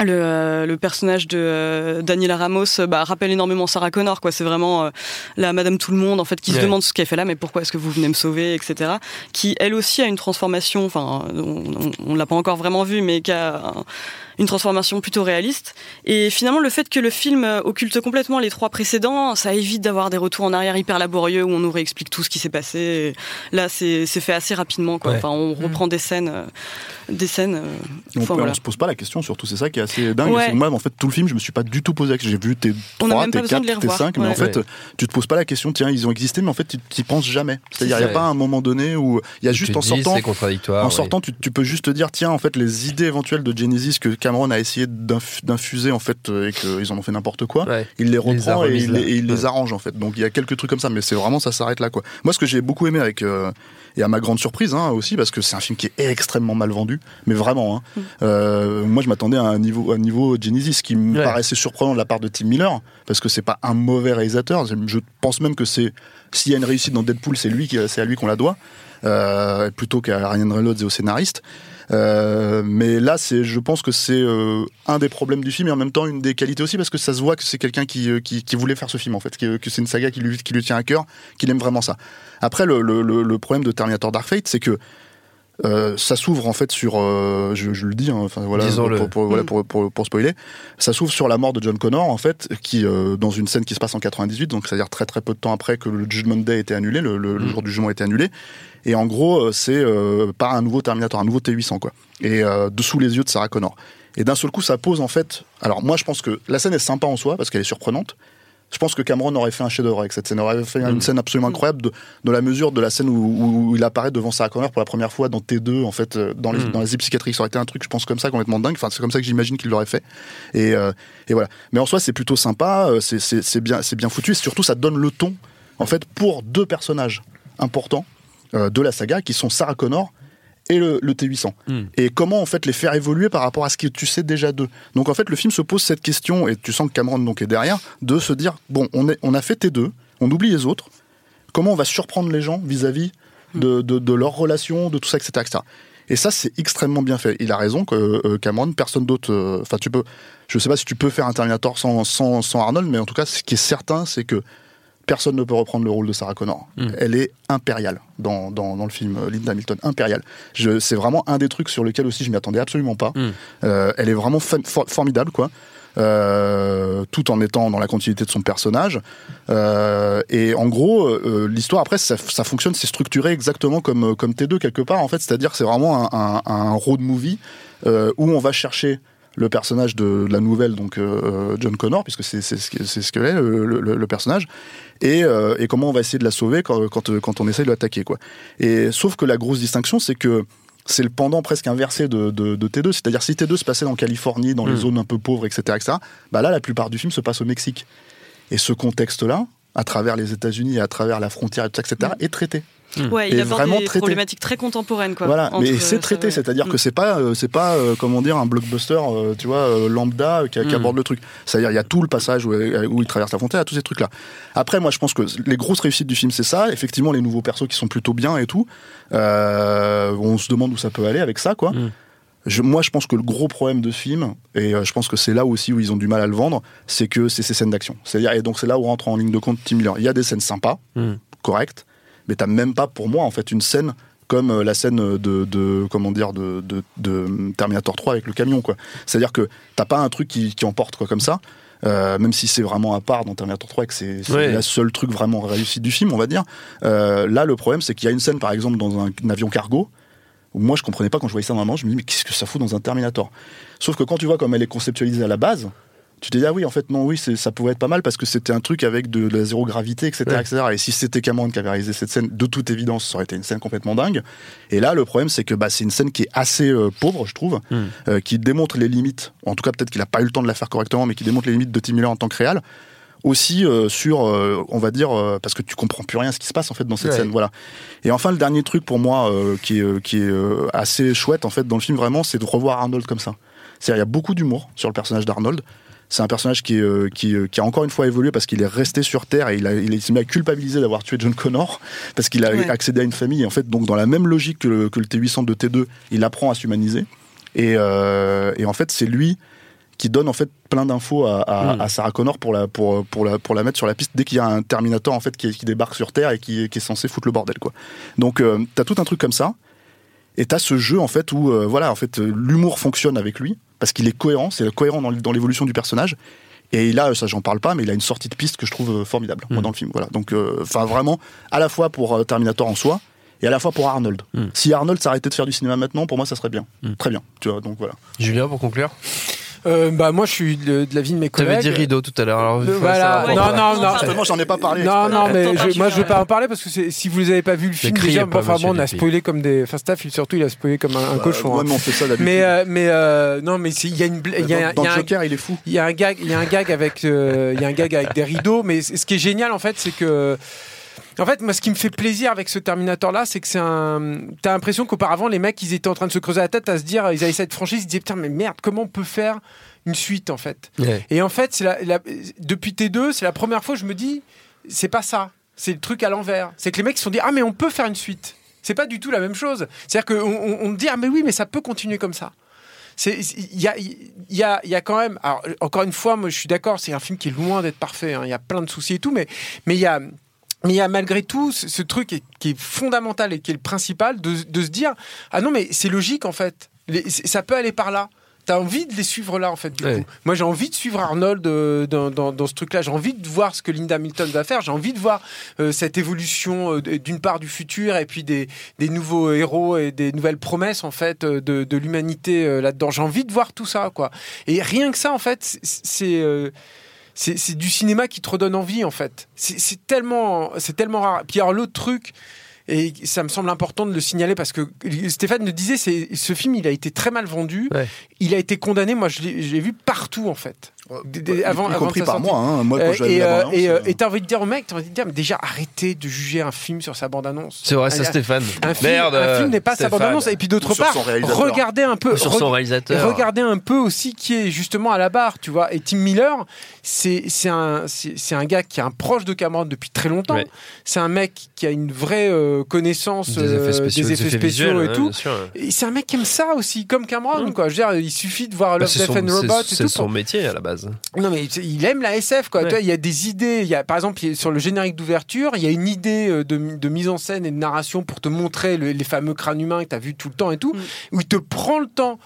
le, euh, le personnage de euh, Daniela Ramos euh, bah, rappelle énormément Sarah Connor quoi. C'est vraiment euh, la Madame tout le monde en fait qui se demande ce qu'elle fait là mais pourquoi est-ce que vous venez me sauver etc qui elle aussi a une transformation enfin on, on, on l'a pas encore vraiment vu mais qui a un- une transformation plutôt réaliste et finalement le fait que le film occulte complètement les trois précédents ça évite d'avoir des retours en arrière hyper laborieux où on nous réexplique tout ce qui s'est passé Et là c'est c'est fait assez rapidement quoi Ouais. enfin on reprend des scènes euh, des scènes euh, On, enfin, voilà. se pose pas la question, surtout, c'est ça qui est assez dingue. Ouais. Moi, en fait, tout le film, je me suis pas du tout posé la question. J'ai vu tes On a 3, même pas tes besoin 4, de les tes revoir. 5, mais Ouais. en fait, Ouais. tu te poses pas la question, tiens, ils ont existé, mais en fait, tu penses jamais. C'est-à-dire, il n'y a pas un moment donné où il y a Tu juste te en dis, sortant. c'est contradictoire. En oui. sortant, tu, tu peux juste te dire, tiens, en fait, les idées éventuelles de Genesis que Cameron a essayé d'inf- d'infuser, en fait, euh, et qu'ils en ont fait n'importe quoi, Ouais. il les Il les a reprend et il, les- et il les Ouais. arrange, en fait. Donc, il y a quelques trucs comme ça, mais c'est vraiment, ça s'arrête là, quoi. Moi, ce que j'ai beaucoup aimé avec, euh, et à ma grande surprise, hein, aussi, parce que c'est un film qui est extrêmement mal vendu, mais vraiment, hein. Mm. Euh, moi, je m'attendais à un niveau, à un niveau Genesis qui me Ouais. paraissait surprenant de la part de Tim Miller, parce que c'est pas un mauvais réalisateur. Je pense même que c'est, s'il y a une réussite dans Deadpool, c'est lui, qui- c'est à lui qu'on la doit, euh, plutôt qu'à Ryan Reynolds et au scénariste. Euh, mais là, c'est, je pense que c'est euh, un des problèmes du film et en même temps une des qualités aussi parce que ça se voit que c'est quelqu'un qui, euh, qui, qui voulait faire ce film en fait, que, que c'est une saga qui lui, qui lui tient à cœur, qu'il aime vraiment ça. Après, le, le, le problème de Terminator Dark Fate, c'est que euh, ça s'ouvre en fait sur, euh, je, je le dis, hein, voilà, Disons-le. pour, pour- voilà, Mm. pour, pour, pour spoiler, ça s'ouvre sur la mort de John Connor en fait, qui euh, dans une scène qui se passe en 98, donc c'est-à-dire très très peu de temps après que le Judgment Day a été annulé, le, le- le Mm. jour du jugement a été annulé, et en gros c'est euh, par un nouveau Terminator, un nouveau T800 quoi, et euh, dessous les yeux de Sarah Connor. Et d'un seul coup, ça pose en fait. Alors moi, je pense que la scène est sympa en soi parce qu'elle est surprenante. Je pense que Cameron aurait fait un chef-d'œuvre avec cette scène. Il aurait fait une scène absolument incroyable de, de la mesure de la scène où, où il apparaît devant Sarah Connor pour la première fois dans T2, en fait, euh, dans les, Mm. dans les psychiatriques. Ça aurait été un truc, je pense, comme ça, complètement dingue. Enfin, c'est comme ça que j'imagine qu'il l'aurait fait. Et, euh, et voilà. Mais en soi, c'est plutôt sympa. euh, C'est bien, bien foutu. Et surtout, ça donne le ton, en fait, pour deux personnages importants euh, de la saga, qui sont Sarah Connor et le, le T800. Mm. Et comment en fait les faire évoluer par rapport à ce que tu sais déjà d'eux. Donc en fait le film se pose cette question et tu sens que Cameron donc est derrière de se dire bon on, est, on a fait T2, on oublie les autres. Comment on va surprendre les gens vis-à-vis de, de, de leurs relations, de tout ça, etc. etc. Et ça, c'est extrêmement bien fait. Il a raison que euh, Cameron, personne d'autre. euh, Enfin, tu peux. Je sais pas si tu peux faire un Terminator sans, sans, sans Arnold, mais en tout cas, ce qui est certain, c'est que personne ne peut reprendre le rôle de Sarah Connor. Mm. Elle est impériale dans, dans, dans le film euh, Linda Hamilton. Impériale. C'est vraiment un des trucs sur lesquels aussi je m'y attendais absolument pas. Mm. Euh, elle est vraiment for- formidable, quoi. Euh, tout en étant dans la continuité de son personnage. Euh, et en gros, l'histoire après, ça, ça fonctionne, c'est structuré exactement comme, comme T2 quelque part, en fait. C'est-à-dire que c'est vraiment un, un, un road movie où on va chercher le personnage de, de la nouvelle, donc euh, John Connor, puisque c'est ce que c'est ce que est le, le- le personnage, et, euh, et comment on va essayer de la sauver quand, quand, quand on essaie de l'attaquer, quoi. Et sauf que la grosse distinction, c'est que c'est le pendant presque inversé de, de, de T2. C'est-à-dire si T2 se passait en Californie, dans les Mm. zones un peu pauvres, etc., etc., bah là, la plupart du film se passe au Mexique. Et ce contexte-là, à travers les États-Unis et à travers la frontière, etc., est traité. Ouais, il aborde vraiment des traité. problématiques très contemporaines, quoi. Voilà, mais euh, c'est traité, c'est-à-dire Mm. que c'est pas, euh, c'est pas, euh, comment dire, un blockbuster, euh, tu vois, euh, lambda euh, qui, qui Mm. aborde le truc. C'est-à-dire, il y a tout le passage où, où il traverse la frontière, il y a tous ces trucs-là. Après, moi, je pense que les grosses réussites du film, c'est ça. Effectivement, les nouveaux persos qui sont plutôt bien et tout. Euh, on se demande où ça peut aller avec ça, quoi. Je- moi, je pense que le gros problème de ce film, et euh, je pense que c'est là aussi où ils ont du mal à le vendre, c'est que c'est ces scènes d'action. C'est-à-dire, et donc c'est là où rentre en ligne de compte Tim Miller. Il y a des scènes sympas, Mm. correctes, mais t'as même pas pour moi en fait une scène comme euh, la scène de, de comment dire de, de, de Terminator 3 avec le camion quoi. C'est-à-dire que t'as pas un truc qui, qui emporte quoi comme ça. Euh, même si c'est vraiment à part dans Terminator 3 et que c'est Ouais. la seule truc vraiment réussi du film, on va dire. Euh, là, le problème, c'est qu'il y a une scène, par exemple, dans un, un avion cargo, moi, je comprenais pas quand je voyais ça dans la main, je me dis, mais qu'est-ce que ça fout dans un Terminator? Sauf que quand tu vois comme elle est conceptualisée à la base, tu te dis, ah oui, en fait, non, oui, ça pouvait être pas mal parce que c'était un truc avec de, de la zéro gravité, etc., Ouais. etc. Et si c'était Cameron qui avait réalisé cette scène, de toute évidence, ça aurait été une scène complètement dingue. Et là, le problème, c'est que bah, c'est une scène qui est assez euh, pauvre, je trouve, Mm. euh, qui démontre les limites, en tout cas, peut-être qu'il a pas eu le temps de la faire correctement, mais qui démontre les limites de Tim Miller en tant que réal. Aussi euh, sur, euh, on va dire, euh, parce que tu comprends plus rien ce qui se passe en fait dans cette Ouais. scène, voilà. Et enfin, le dernier truc pour moi qui est, qui est assez chouette en fait dans le film vraiment, c'est de revoir Arnold comme ça. C'est-à-dire, il y a beaucoup d'humour sur le personnage d'Arnold. C'est un personnage qui, est, qui, qui a encore une fois évolué parce qu'il est resté sur Terre et il, a, il, est- il s'est mis à culpabiliser d'avoir tué John Connor parce qu'il a Ouais. accédé à une famille. Et en fait, donc dans la même logique que le, que le T800 de T2, il apprend à s'humaniser. Et, euh, et en fait, c'est lui qui donne en fait plein d'infos à, à- à Sarah Connor pour la, pour, pour, la, pour la mettre sur la piste dès qu'il y a un Terminator en fait qui, qui débarque sur Terre et qui, qui est censé foutre le bordel quoi. Donc euh, t'as tout un truc comme ça et t'as ce jeu en fait où euh, voilà en fait euh, l'humour fonctionne avec lui parce qu'il est cohérent, c'est cohérent dans, dans l'évolution du personnage. Et il a, ça j'en parle pas, mais il a une sortie de piste que je trouve formidable moi, Mm. dans le film. Voilà. Donc, euh, enfin vraiment, à la fois pour euh, Terminator en soi et à la fois pour Arnold. Mm. Si Arnold s'arrêtait de faire du cinéma maintenant, pour moi, ça serait bien, très bien. Tu vois, donc voilà. Julien, pour conclure? Euh, bah moi je suis de, de l'avis de mes Tu avais collègues. dit rideau tout à l'heure. alors Euh, voilà, non, non, non. Justement, j'en ai pas parlé. Non, non, mais je, moi je vais pas en parler parce que c'est- si vous avez pas vu le film, déjà, pas, enfin bon, on a spoilé comme des. Enfin, Staff, il- surtout, il a spoilé comme un, un cochon. Ouais, hein. mais on fait ça d'habitude. Mais, euh, mais euh, non, mais il y a une. y a- dans, y a un- Joker, il est fou. il y a un gag, il y a un gag avec, euh, il y a un gag avec des rideaux, mais ce qui est génial en fait, c'est que, en fait, moi, ce qui me fait plaisir avec ce Terminator là, c'est que c'est un, t'as l'impression qu'auparavant les mecs, ils étaient en train de se creuser la tête à se dire, ils avaient cette franchise, ils se disaient putain mais merde, comment on peut faire une suite en fait? Ouais. Et en fait, c'est la, la- depuis T2, c'est la première fois que je me dis, c'est pas ça, c'est le truc à l'envers. C'est que les mecs se sont dit ah mais on peut faire une suite. C'est pas du tout la même chose. C'est-à-dire qu'on on, dit ah mais oui mais ça peut continuer comme ça. Il y a, y, a, y a quand même. Alors, encore une fois, moi je suis d'accord, c'est un film qui est loin d'être parfait. hein. Il y a plein de soucis et tout, mais mais il y a. Mais il y a malgré tout ce, ce truc qui est, qui est fondamental et qui est le principal de, de se dire ah non mais c'est logique en fait Les- ça peut aller par là t'as envie de les suivre là en fait. Du Ouais. coup, moi j'ai envie de suivre Arnold euh, dans, dans, dans ce truc-là. J'ai envie de voir ce que Linda Hamilton va faire. J'ai envie de voir euh, cette évolution euh, d'une part du futur et puis des, des nouveaux héros et des nouvelles promesses en fait de, de l'humanité là-dedans. J'ai envie de voir tout ça quoi. Et rien que ça en fait, c'est- c'est du cinéma qui te redonne envie en fait. C'est tellement, c'est tellement rare. Puis alors l'autre truc, et ça me semble important de le signaler parce que Stéphane le disait, c'est ce film il a été très mal vendu. Ouais. Il a été condamné. Moi je l'ai vu partout en fait. Des- des- y avant, avant compris par moi. hein. Moi, quand Euh, j'avais et euh, bande-annonce, et, euh, et t'as envie de dire au mec, t'as envie de dire mais déjà arrêtez de juger un film sur sa bande annonce. C'est vrai, ça, Stéphane. Un film, Merde. un film n'est pas sa Stéphane. bande annonce. Et puis d'autre part, regardez un peu. Ou sur son réalisateur. regardez un peu aussi qui est justement à la barre, tu vois. Et Tim Miller, c'est c'est un, un gars qui est un proche de Cameron depuis très longtemps. Ouais. C'est un mec qui a une vraie euh, connaissance Des euh, effets spéciaux, des effets spéciaux visuels, et tout. c'est un mec qui aime ça aussi, comme Cameron, quoi. Je veux dire, il suffit de voir Bah, Love, c'est Death son, and Robot c'est- son métier à la base. Non mais il aime la SF quoi. Ouais. Il y a des idées. Il y a par exemple sur le générique d'ouverture, il y a une idée euh, de, de mise en scène et de narration pour te montrer le- les fameux crânes humains que tu as vu tout le temps et tout, où il te prend le temps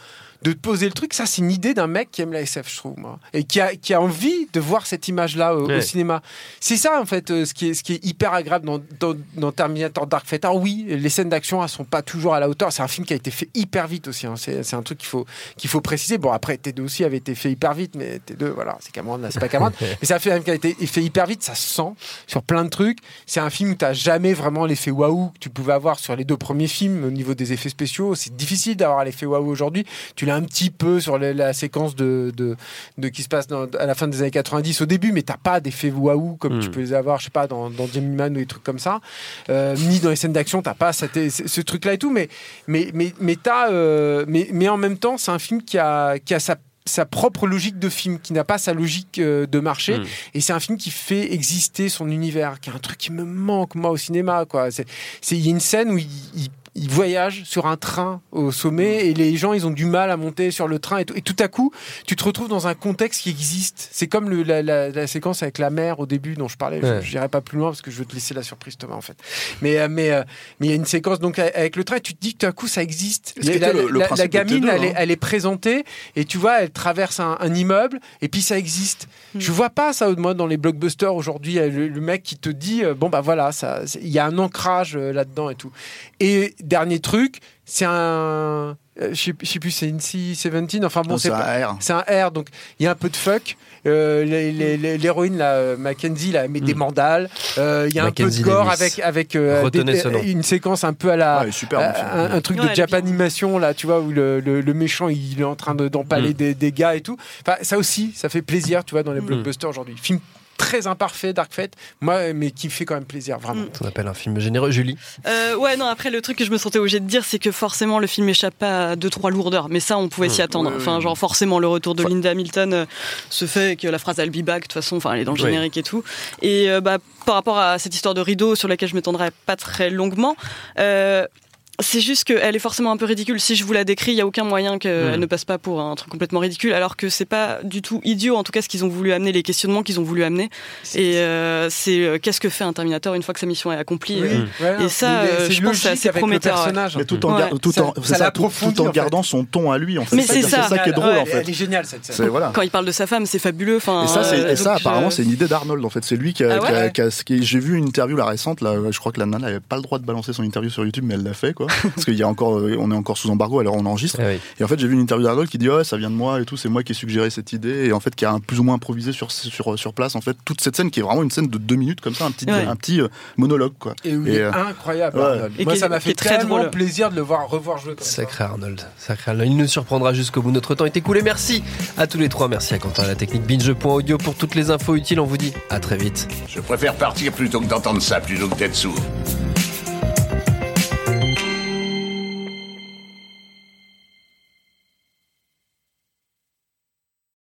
de te poser le truc. Ça c'est une idée d'un mec qui aime la SF, je trouve moi, et qui a, qui a envie de voir cette image là au, cinéma. C'est ça en fait euh, ce qui est ce qui est hyper agréable dans, dans, dans Terminator Dark Fate. Alors oui, les scènes d'action elles sont pas toujours à la hauteur. C'est un film qui a été fait hyper vite aussi. hein. C'est un truc qu'il faut qu'il faut préciser. Bon après T2 aussi avait été fait hyper vite, mais T2 voilà c'est Cameron, là c'est pas Cameron. mais c'est un film qui a été fait hyper vite. Ça se sent sur plein de trucs. C'est un film où t'as jamais vraiment l'effet waouh que tu pouvais avoir sur les deux premiers films au niveau des effets spéciaux. C'est difficile d'avoir l'effet waouh aujourd'hui. Tu un petit peu sur la séquence de, de, de qui se passe dans- à la fin des années 90 au début, mais t'as pas d'effet waouh comme Mm. tu peux les avoir, je sais pas, dans, dans Man ou des trucs comme ça. Euh, ni dans les scènes d'action, t'as pas cette- ce, truc-là et tout, mais, mais, mais, mais, t'as, euh, mais, mais en même temps, c'est un film qui a, qui a sa sa propre logique de film, qui n'a pas sa logique euh, de marché, Mm. et c'est un film qui fait exister son univers, qui est un truc qui me manque moi au cinéma. Quoi. C'est, c'est- il y a une scène où il, il- il voyage sur un train au sommet et les gens ils ont du mal à monter sur le train et tout, et tout à coup tu te retrouves dans un contexte qui existe. C'est comme le- la, la- la séquence avec la mer au début dont je parlais. Ouais. Je n'irai pas plus loin parce que je veux te laisser la surprise Thomas en fait. Mais euh, mais euh, mais il y a une séquence donc avec le train et tu te dis que tout à coup ça existe. La, était le- le la- gamine de T2, elle, est, hein. elle est présentée et tu vois elle traverse un, un immeuble et puis ça existe. Je vois pas ça moi dans les blockbusters aujourd'hui le, le mec qui te dit euh, bon bah voilà ça il y a un ancrage euh, là-dedans et tout. Et dernier truc, c'est un euh, je sais je sais plus c'est une C17 enfin bon c'est un R. c'est un R donc il y a un peu de fuck Euh, l'héroïne euh, Mackenzie là met des mandales Euh, il y a un peu de gore avec avec euh, des- une séquence un peu à la Ouais, super, film. un, un truc Ouais, de Japanimation là tu vois où le, le- le méchant il est en train de- d'empaler Mm. des, des gars et tout enfin ça aussi ça fait plaisir tu vois dans les Mm. blockbusters aujourd'hui film très imparfait Dark Fate moi mais qui fait quand même plaisir vraiment On appelle un film généreux, Julie. Euh, ouais, non, après, le truc que je me sentais obligé de dire, c'est que forcément, le film échappe pas à deux, trois lourdeurs. Mais ça, on pouvait s'y attendre. Enfin, genre, forcément, le retour de Linda Hamilton euh, se fait que la phrase I'll be back, de toute façon, enfin, elle est dans le Oui. générique et tout. Et euh, bah, par rapport à cette histoire de rideau, sur laquelle je m'étendrai pas très longuement, euh, c'est juste qu'elle est forcément un peu ridicule. Si je vous la décris, il y a aucun moyen qu'elle ne passe pas pour un truc complètement ridicule, alors que c'est pas du tout idiot, en tout cas, ce qu'ils ont voulu amener, les questionnements qu'ils ont voulu amener. Et euh, c'est euh, qu'est-ce que fait un Terminator une fois que sa mission est accomplie? Oui, euh, ouais, Et ça, euh, je pense que c'est assez prometteur. Mais tout en, Ouais. tout en, ça c'est ça, tout, l'approfondit, tout en en fait. gardant son ton à lui. En fait. Mais c'est ça. ça qui est drôle Ouais, en fait. elle est géniale cette scène voilà. Quand il parle de sa femme, c'est fabuleux. Enfin, Et ça, euh, apparemment, c'est une idée d'Arnold. En fait, c'est lui qui a. Ah J'ai vu une interview la récente. Là, je crois que la nana n'avait pas le droit de balancer son interview sur YouTube, mais elle l'a fait, quoi. Parce qu'il y a encore, euh, on est encore sous embargo, alors on enregistre. Ah oui. Et en fait, j'ai vu une interview d'Arnold qui dit ouais, ça vient de moi et tout, c'est moi qui ai suggéré cette idée et en fait qui a un plus ou moins improvisé sur sur sur place. En fait, toute cette scène qui est vraiment une scène de deux minutes comme ça, un petit Ouais. un petit euh, monologue, quoi. Et est euh, incroyable. ouais. Arnold. Et Moi, ça m'a fait très tellement drôle. plaisir de le voir revoir jouer comme ça. Sacré Arnold, sacré Arnold. Il nous surprendra jusqu'au bout. Notre temps est écoulé. Merci à tous les trois. Merci à Quentin à la technique binge.audio pour toutes les infos utiles. On vous dit à très vite. Je préfère partir plutôt que d'entendre ça, plutôt que d'être sourd.